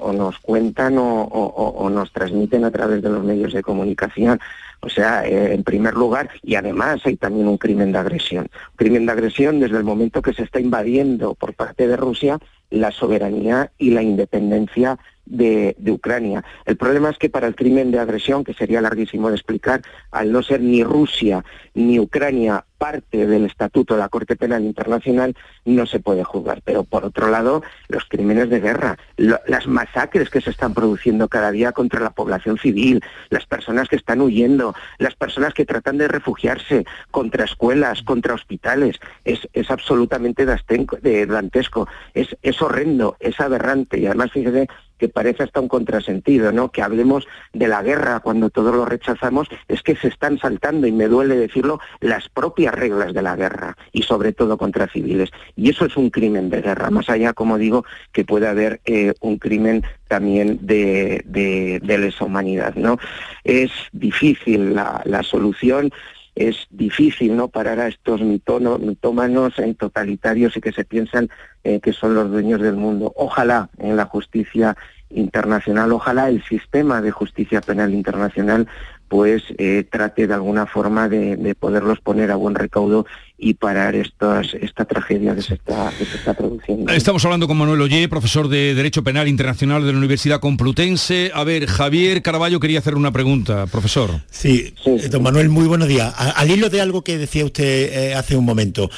o nos cuentan o nos transmiten a través de los medios de comunicación. O sea, eh, en primer lugar, y además hay también un crimen de agresión. Crimen de agresión desde el momento que se está invadiendo por parte de Rusia la soberanía y la independencia de, Ucrania. El problema es que para el crimen de agresión, que sería larguísimo de explicar, al no ser ni Rusia ni Ucrania parte del Estatuto de la Corte Penal Internacional, no se puede juzgar. Pero por otro lado, los crímenes de guerra, las masacres que se están produciendo cada día contra la población civil, las personas que están huyendo, las personas que tratan de refugiarse contra escuelas, contra hospitales, es, absolutamente dantesco, es, es horrendo, es aberrante. Y además, fíjese que parece hasta un contrasentido, ¿no? Que hablemos de la guerra cuando todos lo rechazamos, es que se están saltando, y me duele decirlo, las propias reglas de la guerra, y sobre todo contra civiles. Y eso es un crimen de guerra, más allá, como digo, que puede haber eh, un crimen también de, de, lesa humanidad, ¿no? Es difícil la, la solución, es difícil no parar a estos mitómanos en totalitarios y que se piensan eh, que son los dueños del mundo. Ojalá en la justicia internacional, ojalá el sistema de justicia penal internacional pues eh, trate de alguna forma de, poderlos poner a buen recaudo y parar estas, esta tragedia que se, está, que se está produciendo. Estamos hablando con Manuel Ollé, profesor de Derecho Penal Internacional de la Universidad Complutense. A ver, Javier Caraballo quería hacer una pregunta, profesor. Sí, eh, don Manuel, muy buenos días. al hilo de algo que decía usted eh, hace un momento,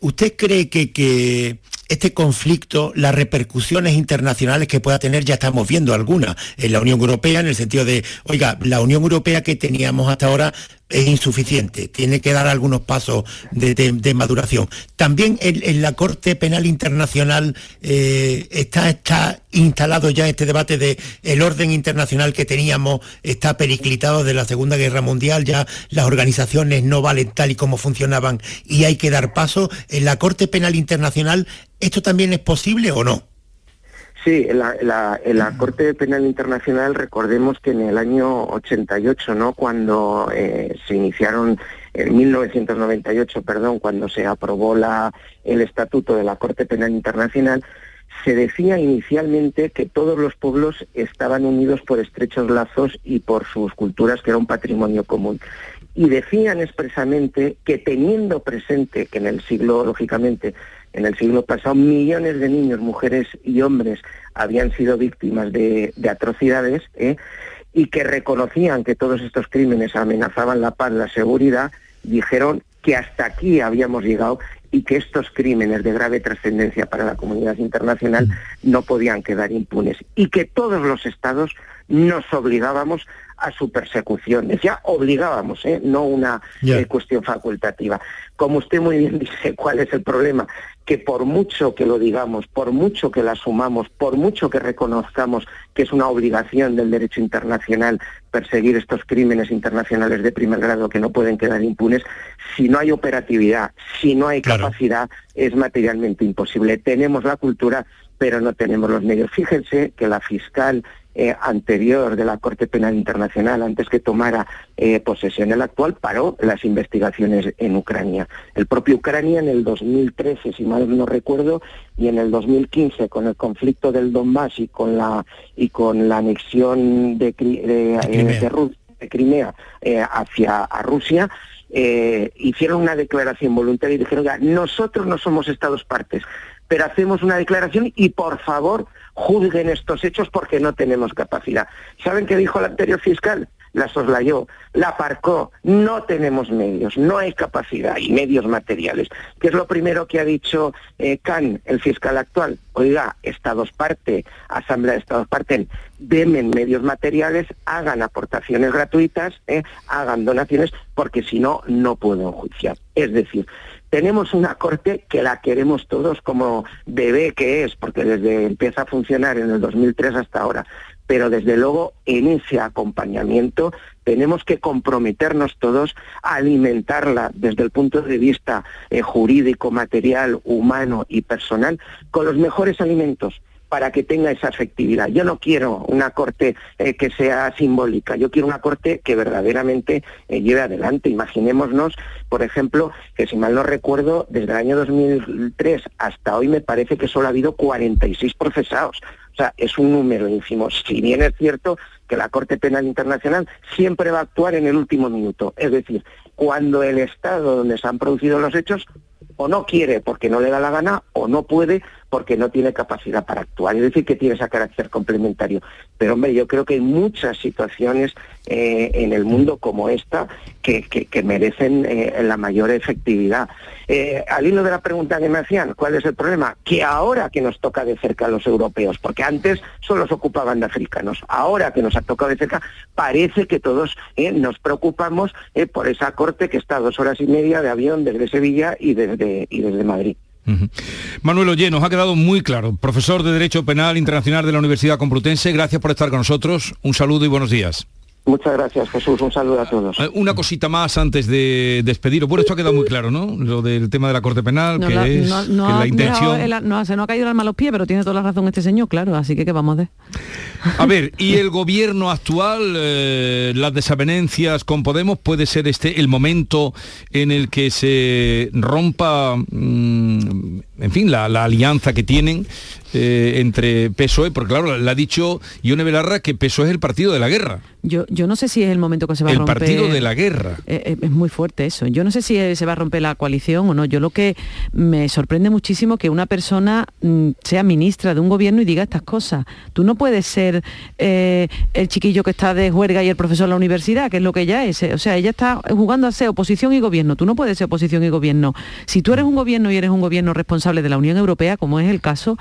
¿usted cree que, que este conflicto, las repercusiones internacionales que pueda tener, ya estamos viendo algunas en la Unión Europea, en el sentido de, oiga, la Unión Europea que teníamos hasta ahora es insuficiente, tiene que dar algunos pasos de, maduración. También en, la Corte Penal Internacional eh, está, está instalado ya este debate de el orden internacional que teníamos está periclitado de la Segunda Guerra Mundial, ya las organizaciones no valen tal y como funcionaban y hay que dar paso. En la Corte Penal Internacional, ¿esto también es posible o no? Sí, en la, Corte Penal Internacional recordemos que en el año 88, ¿no? cuando eh, se iniciaron, en 1998, perdón, cuando se aprobó la, el Estatuto de la Corte Penal Internacional, se decía inicialmente que todos los pueblos estaban unidos por estrechos lazos y por sus culturas, que era un patrimonio común. Y decían expresamente que teniendo presente que en el siglo, lógicamente, en el siglo pasado millones de niños, mujeres y hombres habían sido víctimas de, atrocidades ¿eh? y que reconocían que todos estos crímenes amenazaban la paz, la seguridad, dijeron que hasta aquí habíamos llegado y que estos crímenes de grave trascendencia para la comunidad internacional no podían quedar impunes y que todos los estados nos obligábamos a su persecución. Decía obligábamos, ¿eh? no una eh, cuestión facultativa. Como usted muy bien dice, ¿cuál es el problema? Que por mucho que lo digamos, por mucho que lo asumamos, por mucho que reconozcamos que es una obligación del derecho internacional perseguir estos crímenes internacionales de primer grado que no pueden quedar impunes, si no hay operatividad, si no hay capacidad, es materialmente imposible. Tenemos la cultura, pero no tenemos los medios. Fíjense que la fiscal eh, anterior de la Corte Penal Internacional, antes que tomara eh, posesión el actual, paró las investigaciones en Ucrania. El propio Ucrania en el 2013, si mal no recuerdo, y en el 2015 con el conflicto del Donbass y con la y con la anexión de, Cri- de, Crimea. de Ru- de Crimea eh, hacia a Rusia, eh, hicieron una declaración voluntaria y dijeron, "Oiga, nosotros no somos Estados partes, pero hacemos una declaración y por favor juzguen estos hechos porque no tenemos capacidad. ¿Saben qué dijo el anterior fiscal? La soslayó, la aparcó, no tenemos medios, no hay capacidad y medios materiales. ¿Qué es lo primero que ha dicho eh, Khan, el fiscal actual? Oiga, Estados parte, Asamblea de Estados parten, demen medios materiales, hagan aportaciones gratuitas, eh, hagan donaciones, porque si no, no puedo enjuiciar. Es decir, tenemos una corte que la queremos todos como bebé que es, porque desde empieza a funcionar en el 2003 hasta ahora. Pero desde luego en ese acompañamiento tenemos que comprometernos todos a alimentarla desde el punto de vista eh, jurídico, material, humano y personal con los mejores alimentos para que tenga esa efectividad. Yo no quiero una corte eh, que sea simbólica, yo quiero una corte que verdaderamente eh, lleve adelante. Imaginémonos, por ejemplo, que si mal no recuerdo, desde el año 2003 hasta hoy me parece que solo ha habido 46 procesados. O sea, es un número ínfimo. Si bien es cierto que la Corte Penal Internacional siempre va a actuar en el último minuto, es decir, cuando el Estado donde se han producido los hechos o no quiere porque no le da la gana o no puede porque no tiene capacidad para actuar. Es decir, que tiene ese carácter complementario. Pero hombre, yo creo que hay muchas situaciones eh, en el mundo como esta que, merecen eh, la mayor efectividad. Eh, al hilo de la pregunta que me hacían, ¿cuál es el problema? Que ahora que nos toca de cerca a los europeos, porque antes solo se ocupaban de africanos, ahora que nos ha tocado de cerca, parece que todos nos preocupamos por esa corte que está a dos horas y media de avión desde Sevilla y desde, y desde Madrid. Manuel Oye, nos ha quedado muy claro. Profesor de Derecho Penal Internacional de la Universidad Complutense, gracias por estar con nosotros. Un saludo y buenos días. Muchas gracias, Jesús. Un saludo a todos. Eh, Una cosita más antes de despediros. Bueno, esto ha quedado muy claro, ¿no? Lo del tema de la Corte Penal, No, que la- es no- no que ha la intención... el- no, se nos ha caído el alma a los pies, pero tiene toda la razón este señor, claro, así que ¿qué vamos a hacer? A ver, y el gobierno actual, eh, las desavenencias con Podemos, puede ser este el momento en el que se rompa, mm, en fin, la, la alianza que tienen eh, entre PSOE, porque claro, le ha dicho Ione Belarra que PSOE es el partido de la guerra, Yo, yo no sé si es el momento que se va el a romper. partido de la guerra. Eh, eh, es muy fuerte eso. Yo no sé si eh, se va a romper la coalición o no. Yo lo que me sorprende muchísimo que una persona mm, sea ministra de un gobierno y diga estas cosas. Tú no puedes ser eh, el chiquillo que está de juerga y el profesor de la universidad, que es lo que ella es. O sea, ella está jugando a ser oposición y gobierno. Tú no puedes ser oposición y gobierno. Si tú eres un gobierno y eres un gobierno responsable de la Unión Europea, como es el caso,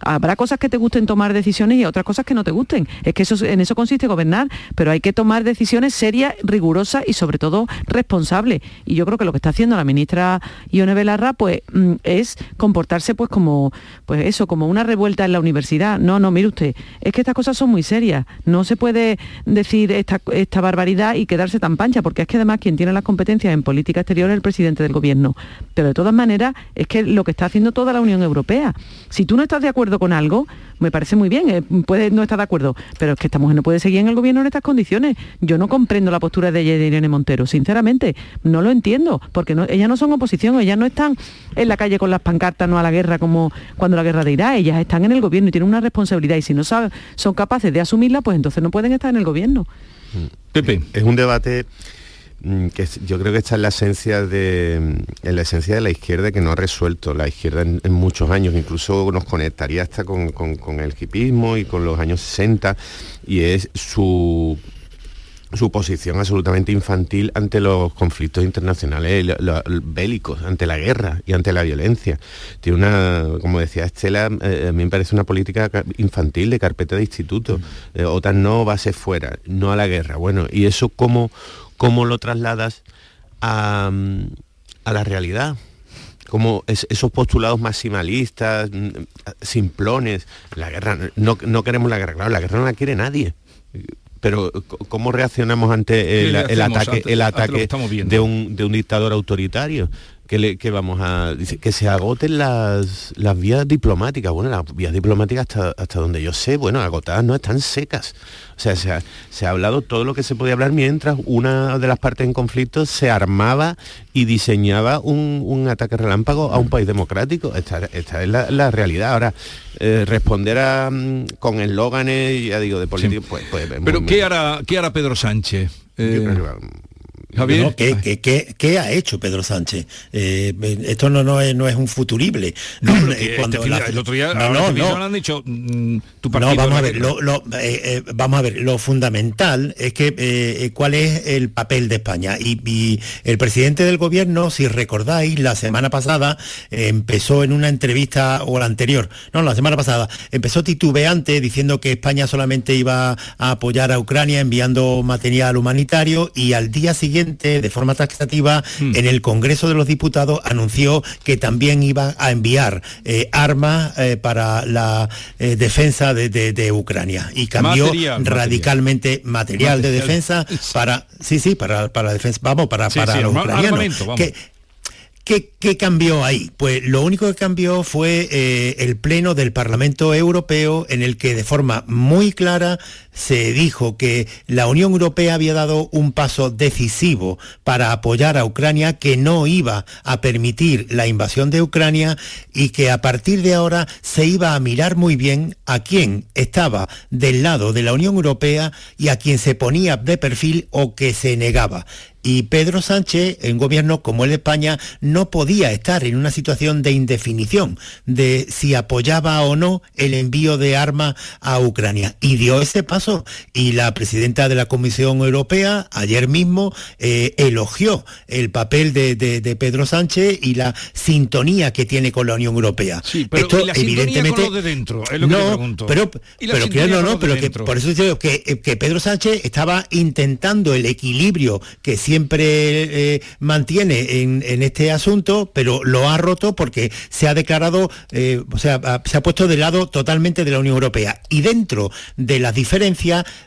Habrá cosas que te gusten tomar decisiones y otras cosas que no te gusten. Es que eso, en eso consiste gobernar, pero hay que tomar decisiones serias, rigurosas y sobre todo responsables. Y yo creo que lo que está haciendo la ministra Ione Belarra pues, mm, es comportarse pues como pues eso, como una revuelta en la universidad. No, no, mire usted, es que estas cosas son muy serias. No se puede decir esta, esta barbaridad y quedarse tan pancha, porque es que además quien tiene las competencias en política exterior es el presidente del gobierno. Pero de todas maneras, es que lo que está haciendo toda la Unión Europea. Si tú no estás de acuerdo con algo, me parece muy bien, eh, puedes no estar de acuerdo, pero es que esta mujer no puede seguir en el gobierno en estas condiciones. Yo no comprendo la postura de ella y de Irene Montero, sinceramente, no lo entiendo, porque no, ellas no son oposición, ellas no están en la calle con las pancartas, no a la guerra como cuando la guerra de Irak, ellas están en el gobierno y tienen una responsabilidad y si no saben, son capaces de asumirla, pues entonces no pueden estar en el gobierno. Pepe. Es un debate que es- yo creo que está en la esencia de mm, en la esencia de la izquierda que no ha resuelto la izquierda en, en muchos años incluso nos conectaría hasta con, con- con el hipismo y con los años 60 y es su su posición absolutamente infantil ante los conflictos internacionales bélicos, ante la guerra y ante la violencia. Tiene una, como decía Estela, eh, a mí me parece una política infantil de carpeta de instituto. Mm. Eh, OTAN no va a ser fuera, no a la guerra. Bueno, ¿y eso cómo, cómo lo trasladas a, a la realidad? como esos postulados maximalistas, mm, simplones, la guerra, no, no, queremos la guerra, claro, la guerra no la quiere nadie pero ¿cómo reaccionamos ante el, ataque, el ataque de, un, de un dictador autoritario? Que, vamos a que se agoten las, las vías diplomáticas. Bueno, las vías diplomáticas hasta, hasta donde yo sé, bueno, agotadas no están secas. O sea, se ha, se ha, hablado todo lo que se podía hablar mientras una de las partes en conflicto se armaba y diseñaba un, ataque relámpago a un país democrático. Esta, esta es la, realidad. Ahora, eh, responder a, mm, con eslóganes, ya digo, de política, pues, pues, Pero ¿qué, hará, ¿qué hará Pedro Sánchez? Eh, ¿qué, ha hecho Pedro Sánchez? Eh, esto no, no, es, no es un futurible. No, eh, este el otro día no, no, han dicho mm, tu partido vamos a ver, lo, eh, vamos a ver, lo fundamental es que cuál es el papel de España. Y, el presidente del gobierno, si recordáis, la semana pasada empezó en una entrevista, o la anterior, no, la semana pasada, empezó titubeante diciendo que España solamente iba a apoyar a Ucrania enviando material humanitario y al día siguiente de forma taxativa, hmm. en el Congreso de los Diputados anunció que también iba a enviar eh, armas eh, para la eh, defensa de, Ucrania. Y cambió radicalmente material, de defensa para sí sí para para defensa vamos para para los ucranianos. ¿Qué, cambió ahí? Pues lo único que cambió fue eh, el pleno del Parlamento Europeo en el que de forma muy clara se dijo que la Unión Europea había dado un paso decisivo para apoyar a Ucrania, que no iba a permitir la invasión de Ucrania y que a partir de ahora se iba a mirar muy bien a quién estaba del lado de la Unión Europea y a quién se ponía de perfil o que se negaba. Y Pedro Sánchez, en gobierno como el de España, no podía estar en una situación de indefinición de si apoyaba o no el envío de armas a Ucrania. Y dio ese paso. Y la presidenta de la Comisión Europea ayer mismo eh, elogió el papel de, Pedro Sánchez y la sintonía que tiene con la Unión Europea. Sí, pero Esto, evidentemente con de dentro, es lo que pregunto. Pero, pero no, no, pero que por eso digo que, que Pedro Sánchez estaba intentando el equilibrio que siempre eh, mantiene en, este asunto, pero lo ha roto porque se ha declarado, eh, o sea, se ha puesto de lado totalmente de la Unión Europea. Y dentro de las diferencias,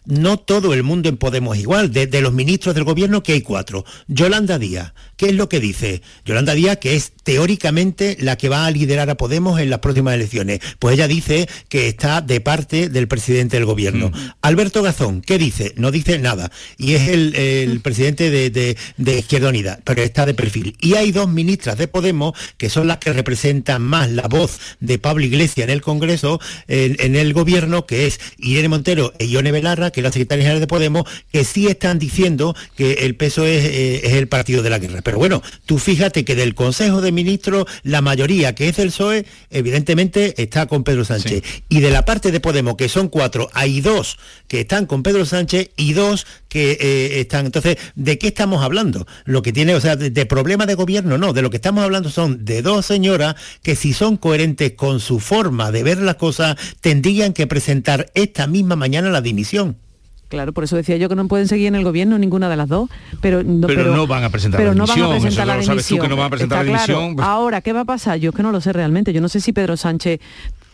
no todo el mundo en Podemos igual. De, de los ministros del gobierno, que hay cuatro. Yolanda Díaz, ¿qué es lo que dice? Yolanda Díaz, que es teóricamente la que va a liderar a Podemos en las próximas elecciones. Pues ella dice que está de parte del presidente del gobierno. Mm. Alberto Gazón, ¿qué dice? No dice nada. Y es el, presidente de, de, Izquierda Unida, pero está de perfil. Y hay dos ministras de Podemos que son las que representan más la voz de Pablo Iglesias en el Congreso, en, el gobierno, que es Irene Montero e Ione Belarra, que es la secretaria general de Podemos, que sí están diciendo que el peso es, eh, es el partido de la guerra. Pero bueno, tú fíjate que del Consejo de Ministros, la mayoría que es del PSOE, evidentemente está con Pedro Sánchez. Y de la parte de Podemos, que son cuatro, hay dos que están con Pedro Sánchez y dos que eh, están. Entonces, ¿de qué estamos hablando? Lo que tiene, o sea, de, problema de gobierno, no, de lo que estamos hablando son de dos señoras que si son coherentes con su forma de ver las cosas, tendrían que presentar esta misma mañana la dimisión. Claro, por eso decía yo que no pueden seguir en el gobierno ninguna de las dos, pero no, pero, no van a presentar la dimisión. No van a presentar la dimisión. Sabes tú que no van a presentar la dimisión. Ahora, ¿qué va a pasar? Yo es que no lo sé realmente. Yo no sé si Pedro Sánchez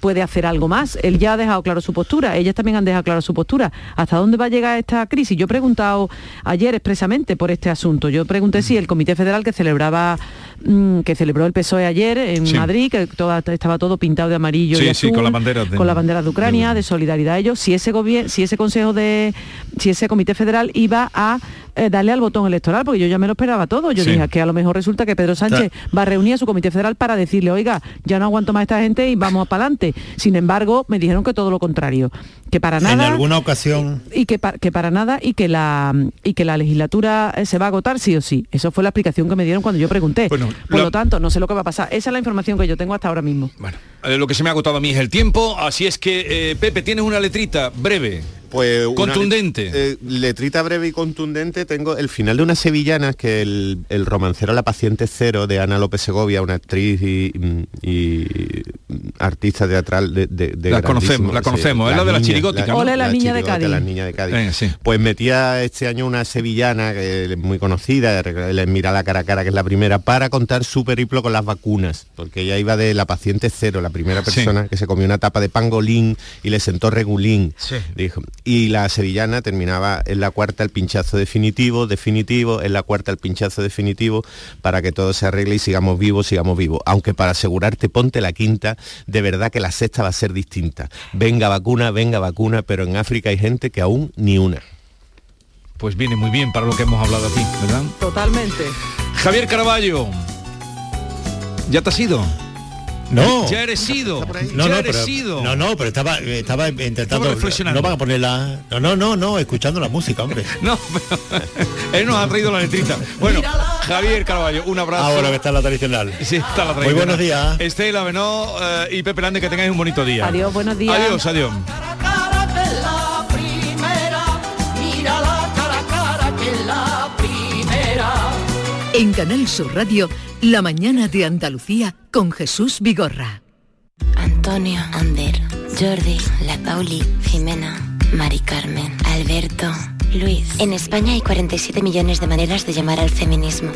puede hacer algo más. Él ya ha dejado claro su postura, ellas también han dejado claro su postura. ¿Hasta dónde va a llegar esta crisis? Yo he preguntado ayer expresamente por este asunto. Yo pregunté si el Comité Federal que celebraba mm, que celebró el PSOE ayer en Madrid, que estaba todo pintado de amarillo y azul, con la bandera de, con la bandera de Ucrania, de, solidaridad a ellos, si ese gobierno, si ese consejo de si ese comité federal iba a eh, darle al botón electoral, porque yo ya me lo esperaba todo. Yo dije que a lo mejor resulta que Pedro Sánchez va a reunir a su comité federal para decirle, oiga, ya no aguanto más esta gente y vamos para adelante. Sin embargo, me dijeron que todo lo contrario, que para nada. En alguna ocasión. Y que, que para nada y que la y que la legislatura eh, se va a agotar sí o sí. Eso fue la explicación que me dieron cuando yo pregunté. Por lo tanto, no sé lo que va a pasar. Esa es la información que yo tengo hasta ahora mismo. Bueno, eh, lo que se me ha agotado a mí es el tiempo, así es que Pepe, tienes una letrita breve Pues una- Contundente. eh, letrita breve y contundente tengo el final de una sevillana que el, el romancero La paciente cero de Ana López Segovia, una actriz y, y artista teatral de, de- de La conocemos, la sí, conocemos, es la de la chirigótica. Ole, la niña de Cádiz. La niña de Cádiz. Sí. Pues metía este año una sevillana que es muy conocida, le mira la cara a cara, que es la primera, para contar su periplo con las vacunas, porque ella iba de la paciente cero, la primera Sí. persona que se comió una tapa de pangolín y le sentó regulín. Sí. Dijo. Y la sevillana terminaba en la cuarta el pinchazo definitivo, definitivo, en la cuarta el pinchazo definitivo, para que todo se arregle y sigamos vivos, sigamos vivos. Aunque para asegurarte ponte la quinta, de verdad que la sexta va a ser distinta. Venga vacuna, venga vacuna, pero en África hay gente que aún ni una. Pues viene muy bien para lo que hemos hablado aquí, ¿verdad? Totalmente. Javier Caraballo. ¿Ya te has ido? No. Ya eres ido. No, ya no, eres pero, ido. no, no, pero estaba, estaba intentando. No van a poner la. No, no, no, no, escuchando la música, hombre. No, pero él nos ha traído la letrita. Bueno, Javier Caraballo, un abrazo. Ahora que está la tradicional. Sí, está la Muy tradición. buenos días. Estela Benó eh, y Pepe Lande, que tengáis un bonito día. Adiós, buenos días. Adiós, adiós. En Canal Sur Radio, La mañana de Andalucía con Jesús Vigorra. Antonio, Ander, Jordi, La Pauli, Jimena, Mari Carmen, Alberto, Luis. En España hay 47 millones de maneras de llamar al feminismo.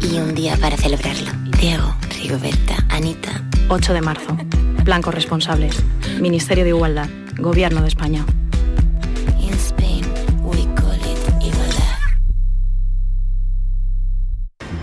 Y un día para celebrarlo. Diego, Rigoberta, Anita. 8 de marzo. Blancos responsables. Ministerio de Igualdad. Gobierno de España.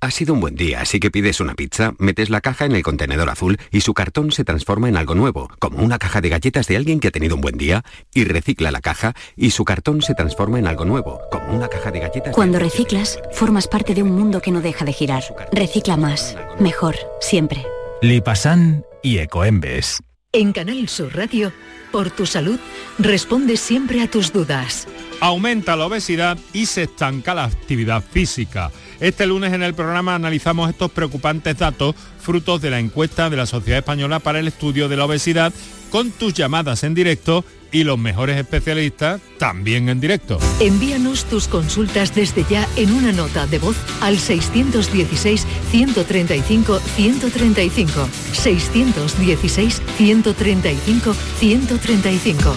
Ha sido un buen día, así que pides una pizza, metes la caja en el contenedor azul y su cartón se transforma en algo nuevo, como una caja de galletas de alguien que ha tenido un buen día, y recicla la caja y su cartón se transforma en algo nuevo, como una caja de galletas. de Cuando alguien que- reciclas, formas parte de un mundo que no deja de girar. Recicla más, mejor, siempre. Lipasan y Ecoembes. En Canal Sur Radio, por tu salud, responde siempre a tus dudas. Aumenta la obesidad y se estanca la actividad física. Este lunes en el programa analizamos estos preocupantes datos frutos de la encuesta de la Sociedad Española para el Estudio de la Obesidad con tus llamadas en directo y los mejores especialistas también en directo. Envíanos tus consultas desde ya en una nota de voz al 616-135-135. 616-135-135.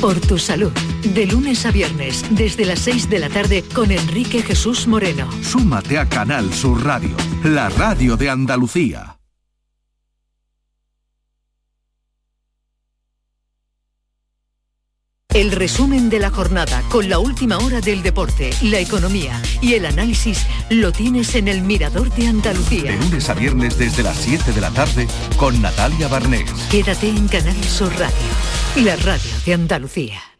Por tu salud. De lunes a viernes, desde las 6 de la tarde, con Enrique Jesús Moreno. Súmate a Canal Sur Radio, la radio de Andalucía. El resumen de la jornada con la última hora del deporte, la economía y el análisis lo tienes en el Mirador de Andalucía. De lunes a viernes desde las 7 de la tarde con Natalia Barnés. Quédate en Canal Sur Radio, la radio de Andalucía.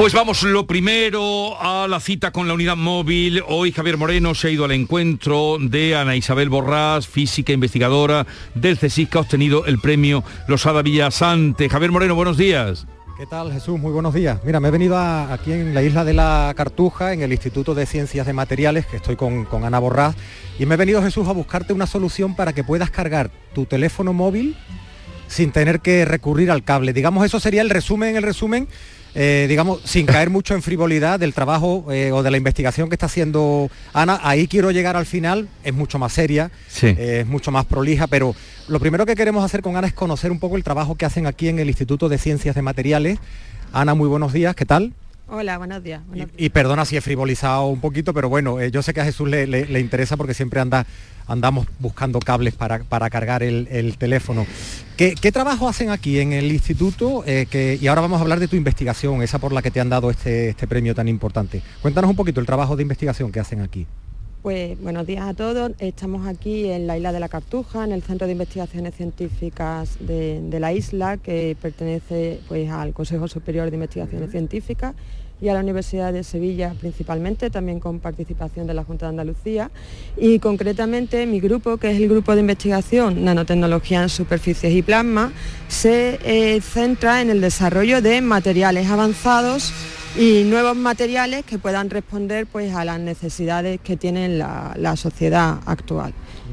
Pues vamos, lo primero a la cita con la unidad móvil. Hoy Javier Moreno se ha ido al encuentro de Ana Isabel Borrás, física investigadora del CSIC, que ha obtenido el premio Losada Villasante. Javier Moreno, buenos días. ¿Qué tal Jesús? Muy buenos días. Mira, me he venido aquí en la isla de la Cartuja, en el Instituto de Ciencias de Materiales, que estoy con, con Ana Borrás, y me he venido Jesús a buscarte una solución para que puedas cargar tu teléfono móvil sin tener que recurrir al cable. Digamos, eso sería el resumen, el resumen eh, digamos, sin caer mucho en frivolidad del trabajo eh, o de la investigación que está haciendo Ana. Ahí quiero llegar al final, es mucho más seria, eh, es mucho más prolija, pero lo primero que queremos hacer con Ana es conocer un poco el trabajo que hacen aquí en el Instituto de Ciencias de Materiales. Ana, muy buenos días, ¿qué tal? Hola, buenos días. Y, perdona si he frivolizado un poquito, pero bueno, yo sé que a Jesús le, interesa porque siempre anda, andamos buscando cables para, cargar el teléfono. ¿Qué, trabajo hacen aquí en el instituto? Eh, y ahora vamos a hablar de tu investigación, esa por la que te han dado este, este premio tan importante. Cuéntanos un poquito el trabajo de investigación que hacen aquí. Pues buenos días a todos. Estamos aquí en la isla de la Cartuja, en el Centro de Investigaciones Científicas de, la isla, que pertenece pues, al Consejo Superior de Investigaciones Científicas y a la Universidad de Sevilla principalmente, también con participación de la Junta de Andalucía. Y concretamente mi grupo, que es el grupo de investigación Nanotecnología en Superficies y Plasma, se eh, centra en el desarrollo de materiales avanzados y nuevos materiales que puedan responder pues, a las necesidades que tiene la sociedad actual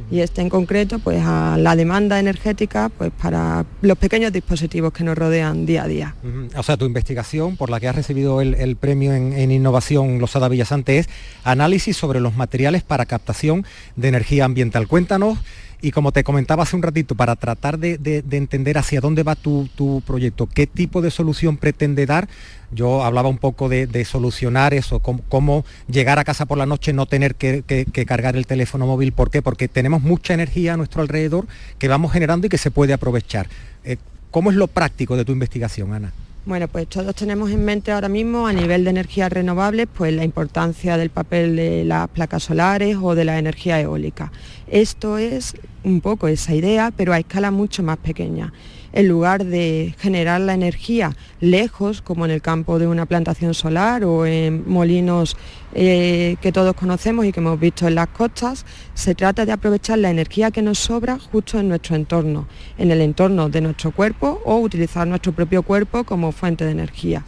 y este en concreto pues a la demanda energética pues para los pequeños dispositivos que nos rodean día a día. O sea, tu investigación por la que has recibido el, premio en, innovación Losada Villasante es análisis sobre los materiales para captación de energía ambiental. Cuéntanos y como te comentaba hace un ratito, para tratar de, entender hacia dónde va tu, proyecto, qué tipo de solución pretende dar, yo hablaba un poco de, solucionar eso, cómo, llegar a casa por la noche, no tener que, cargar el teléfono móvil. ¿Por qué? Porque tenemos mucha energía a nuestro alrededor que vamos generando y que se puede aprovechar. Eh, ¿Cómo es lo práctico de tu investigación, Ana? Bueno, pues todos tenemos en mente ahora mismo a nivel de energías renovables pues la importancia del papel de las placas solares o de la energía eólica. Esto es un poco esa idea, pero a escala mucho más pequeña en lugar de generar la energía lejos, como en el campo de una plantación solar o en molinos eh, que todos conocemos y que hemos visto en las costas, se trata de aprovechar la energía que nos sobra justo en nuestro entorno, en el entorno de nuestro cuerpo o utilizar nuestro propio cuerpo como fuente de energía.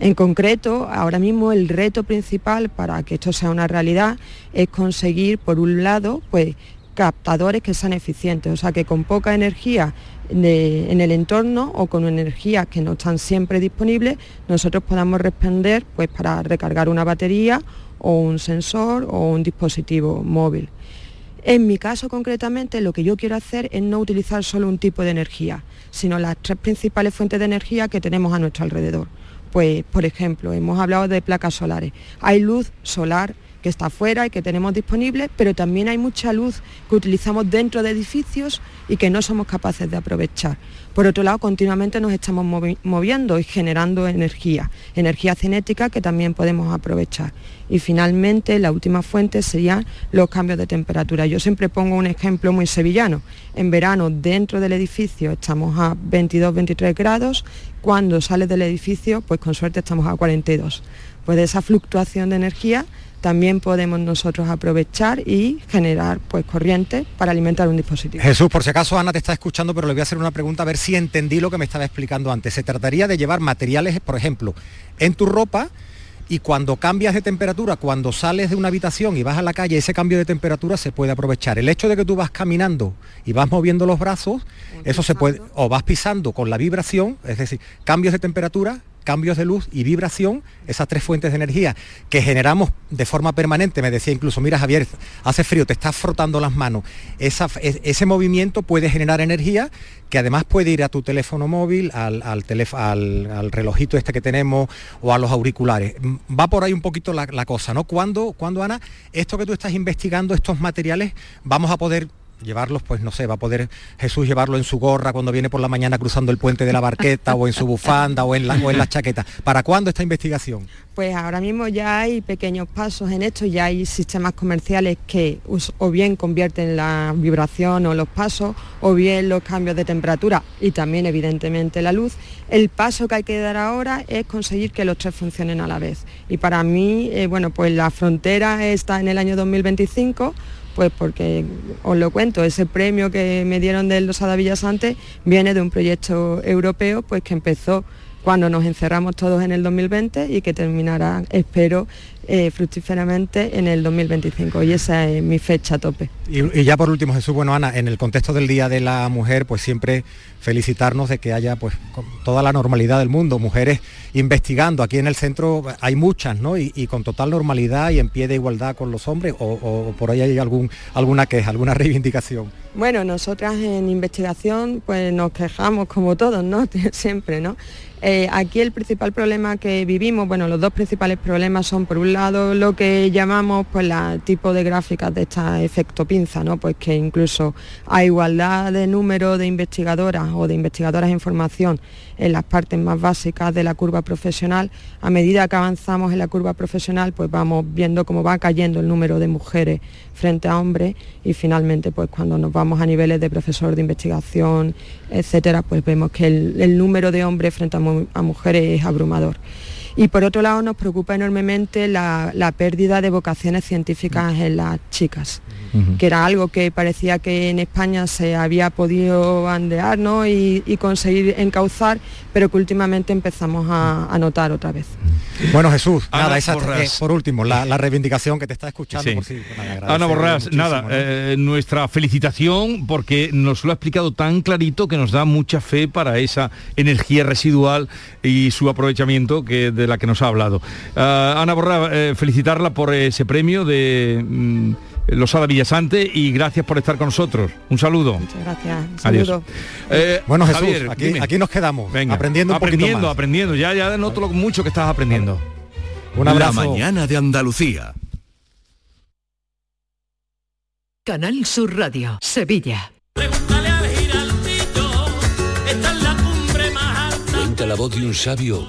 En concreto, ahora mismo el reto principal para que esto sea una realidad es conseguir, por un lado, pues captadores que sean eficientes, o sea que con poca energía en el entorno o con energías que no están siempre disponibles, nosotros podamos responder pues, para recargar una batería o un sensor o un dispositivo móvil. En mi caso concretamente lo que yo quiero hacer es no utilizar solo un tipo de energía, sino las tres principales fuentes de energía que tenemos a nuestro alrededor. Pues, por ejemplo, hemos hablado de placas solares. Hay luz solar que está afuera y que tenemos disponible, pero también hay mucha luz que utilizamos dentro de edificios y que no somos capaces de aprovechar. Por otro lado, continuamente nos estamos moviendo y generando energía, energía cinética que también podemos aprovechar. Y finalmente, la última fuente serían los cambios de temperatura. Yo siempre pongo un ejemplo muy sevillano. En verano, dentro del edificio estamos a 22-23 grados, cuando sales del edificio, pues con suerte estamos a 42. Pues de esa fluctuación de energía también podemos nosotros aprovechar y generar pues corriente para alimentar un dispositivo. Jesús, por si acaso Ana te está escuchando, pero le voy a hacer una pregunta a ver si entendí lo que me estaba explicando antes. Se trataría de llevar materiales, por ejemplo, en tu ropa y cuando cambias de temperatura, cuando sales de una habitación y vas a la calle, ese cambio de temperatura se puede aprovechar. El hecho de que tú vas caminando y vas moviendo los brazos, eso se puede, o vas pisando con la vibración, es decir, cambios de temperatura, cambios de luz y vibración, esas tres fuentes de energía que generamos de forma permanente. Me decía incluso, mira Javier, hace frío, te estás frotando las manos. ese movimiento puede generar energía que además puede ir a tu teléfono móvil, al, al, relojito este que tenemos o a los auriculares. Va por ahí un poquito la, cosa, ¿no? cuando ¿Cuándo, Ana, esto que tú estás investigando, estos materiales, vamos a poder llevarlos, pues no sé, va a poder Jesús llevarlo en su gorra cuando viene por la mañana cruzando el puente de la barqueta o en su bufanda o en la, o en la chaqueta. ¿Para cuándo esta investigación? Pues ahora mismo ya hay pequeños pasos en esto, ya hay sistemas comerciales que o bien convierten la vibración o los pasos, o bien los cambios de temperatura y también evidentemente la luz. El paso que hay que dar ahora es conseguir que los tres funcionen a la vez. Y para mí, eh, bueno, pues la frontera está en el año 2025 pues porque os lo cuento, ese premio que me dieron de los Adavillas antes viene de un proyecto europeo pues que empezó cuando nos encerramos todos en el 2020 y que terminará, espero, eh, fructíferamente en el 2025 y esa es mi fecha tope. Y, ya por último, Jesús, bueno, Ana, en el contexto del Día de la Mujer, pues siempre felicitarnos de que haya pues con toda la normalidad del mundo, mujeres investigando. Aquí en el centro hay muchas, ¿no? Y, con total normalidad y en pie de igualdad con los hombres, o, por ahí hay algún, alguna queja, alguna reivindicación. Bueno, nosotras en investigación pues nos quejamos como todos, ¿no? siempre, ¿no? Eh, aquí el principal problema que vivimos, bueno, los dos principales problemas son por un lado lo que llamamos pues la tipo de gráficas de esta efecto pinza, ¿no? Pues que incluso a igualdad de número de investigadoras o de investigadoras en formación en las partes más básicas de la curva profesional, a medida que avanzamos en la curva profesional, pues vamos viendo cómo va cayendo el número de mujeres frente a hombres y finalmente pues cuando nos vamos a niveles de profesor de investigación, etcétera, pues vemos que el, número de hombres frente a mujeres es abrumador. Y por otro lado nos preocupa enormemente la, pérdida de vocaciones científicas en las chicas, que era algo que parecía que en España se había podido bandear y, conseguir encauzar, pero que últimamente empezamos a, notar otra vez. Bueno Jesús, nada, esa, eh, por último, la, reivindicación que te está escuchando. Ana Borrás, nada, eh, nuestra felicitación porque nos lo ha explicado tan clarito que nos da mucha fe para esa energía residual y su aprovechamiento que de la que nos ha hablado. Ah, Ana Borra, eh, felicitarla por ese premio de mm, Losada Villasante y gracias por estar con nosotros. Un saludo. Muchas gracias. Adiós. Eh, bueno, Jesús, aquí, nos quedamos. aprendiendo un aprendiendo, aprendiendo. Ya, ya noto lo mucho que estás aprendiendo. Un abrazo. La mañana de Andalucía. Canal Sur Radio, Sevilla. Cuenta la voz de un sabio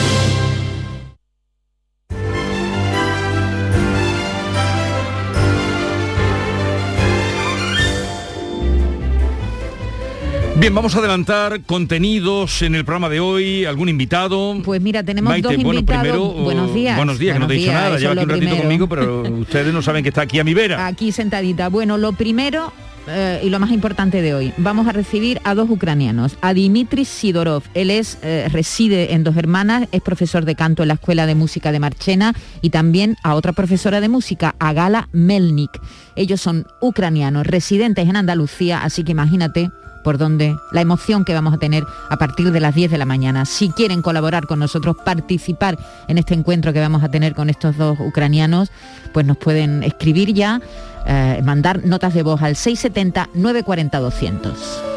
Bien, vamos a adelantar contenidos en el programa de hoy, algún invitado. Pues mira, tenemos dos bueno, invitados. Primero, buenos días. Buenos días, que no te he dicho nada, lleva aquí un ratito conmigo, pero ustedes no saben que está aquí a mi vera. Aquí sentadita. Bueno, lo primero eh, y lo más importante de hoy, vamos a recibir a dos ucranianos, a Dimitri Sidorov, él es, eh, reside en Dos Hermanas, es profesor de canto en la Escuela de Música de Marchena y también a otra profesora de música, a Gala Melnik. Ellos son ucranianos, residentes en Andalucía, así que imagínate por donde la emoción que vamos a tener a partir de las 10 de la mañana. Si quieren colaborar con nosotros, participar en este encuentro que vamos a tener con estos dos ucranianos, pues nos pueden escribir ya, eh, mandar notas de voz al 670 940 200.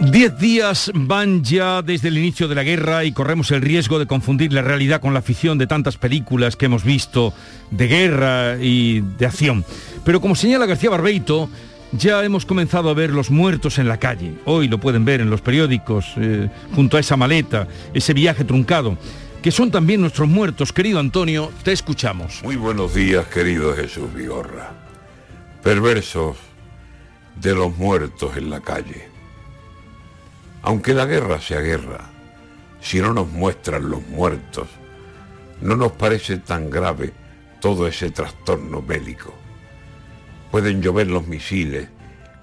Diez días van ya desde el inicio de la guerra y corremos el riesgo de confundir la realidad con la ficción de tantas películas que hemos visto de guerra y de acción. Pero como señala García Barbeito, ya hemos comenzado a ver los muertos en la calle. Hoy lo pueden ver en los periódicos, eh, junto a esa maleta, ese viaje truncado, que son también nuestros muertos. Querido Antonio, te escuchamos. Muy buenos días, querido Jesús Vigorra. Perversos de los muertos en la calle. Aunque la guerra sea guerra, si no nos muestran los muertos, no nos parece tan grave todo ese trastorno bélico. Pueden llover los misiles,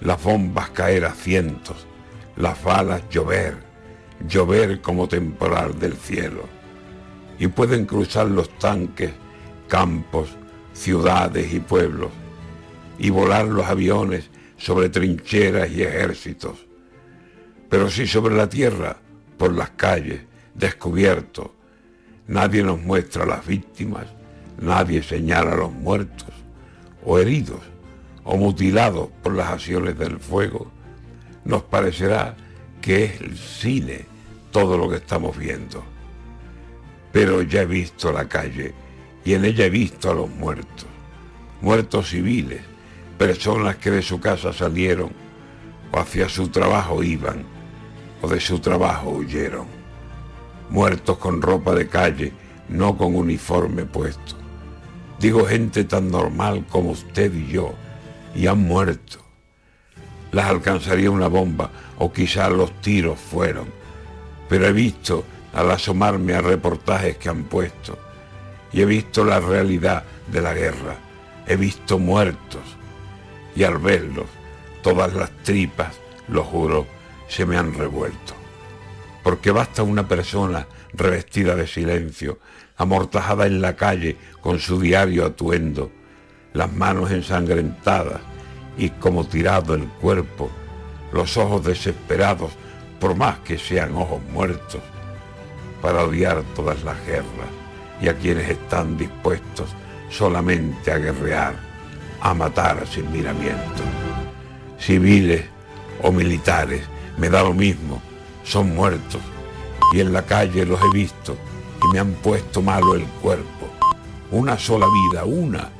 las bombas caer a cientos, las balas llover, llover como temporal del cielo. Y pueden cruzar los tanques, campos, ciudades y pueblos, y volar los aviones sobre trincheras y ejércitos pero si sobre la tierra, por las calles, descubierto, nadie nos muestra las víctimas, nadie señala a los muertos, o heridos, o mutilados por las acciones del fuego, nos parecerá que es el cine todo lo que estamos viendo. Pero ya he visto la calle y en ella he visto a los muertos, muertos civiles, personas que de su casa salieron o hacia su trabajo iban o de su trabajo huyeron, muertos con ropa de calle, no con uniforme puesto. Digo gente tan normal como usted y yo, y han muerto. Las alcanzaría una bomba o quizás los tiros fueron, pero he visto al asomarme a reportajes que han puesto y he visto la realidad de la guerra, he visto muertos y al verlos todas las tripas, lo juro, se me han revuelto. Porque basta una persona revestida de silencio, amortajada en la calle con su diario atuendo, las manos ensangrentadas y como tirado el cuerpo, los ojos desesperados, por más que sean ojos muertos, para odiar todas las guerras y a quienes están dispuestos solamente a guerrear, a matar sin miramiento. Civiles o militares, me da lo mismo, son muertos. Y en la calle los he visto y me han puesto malo el cuerpo. Una sola vida, una,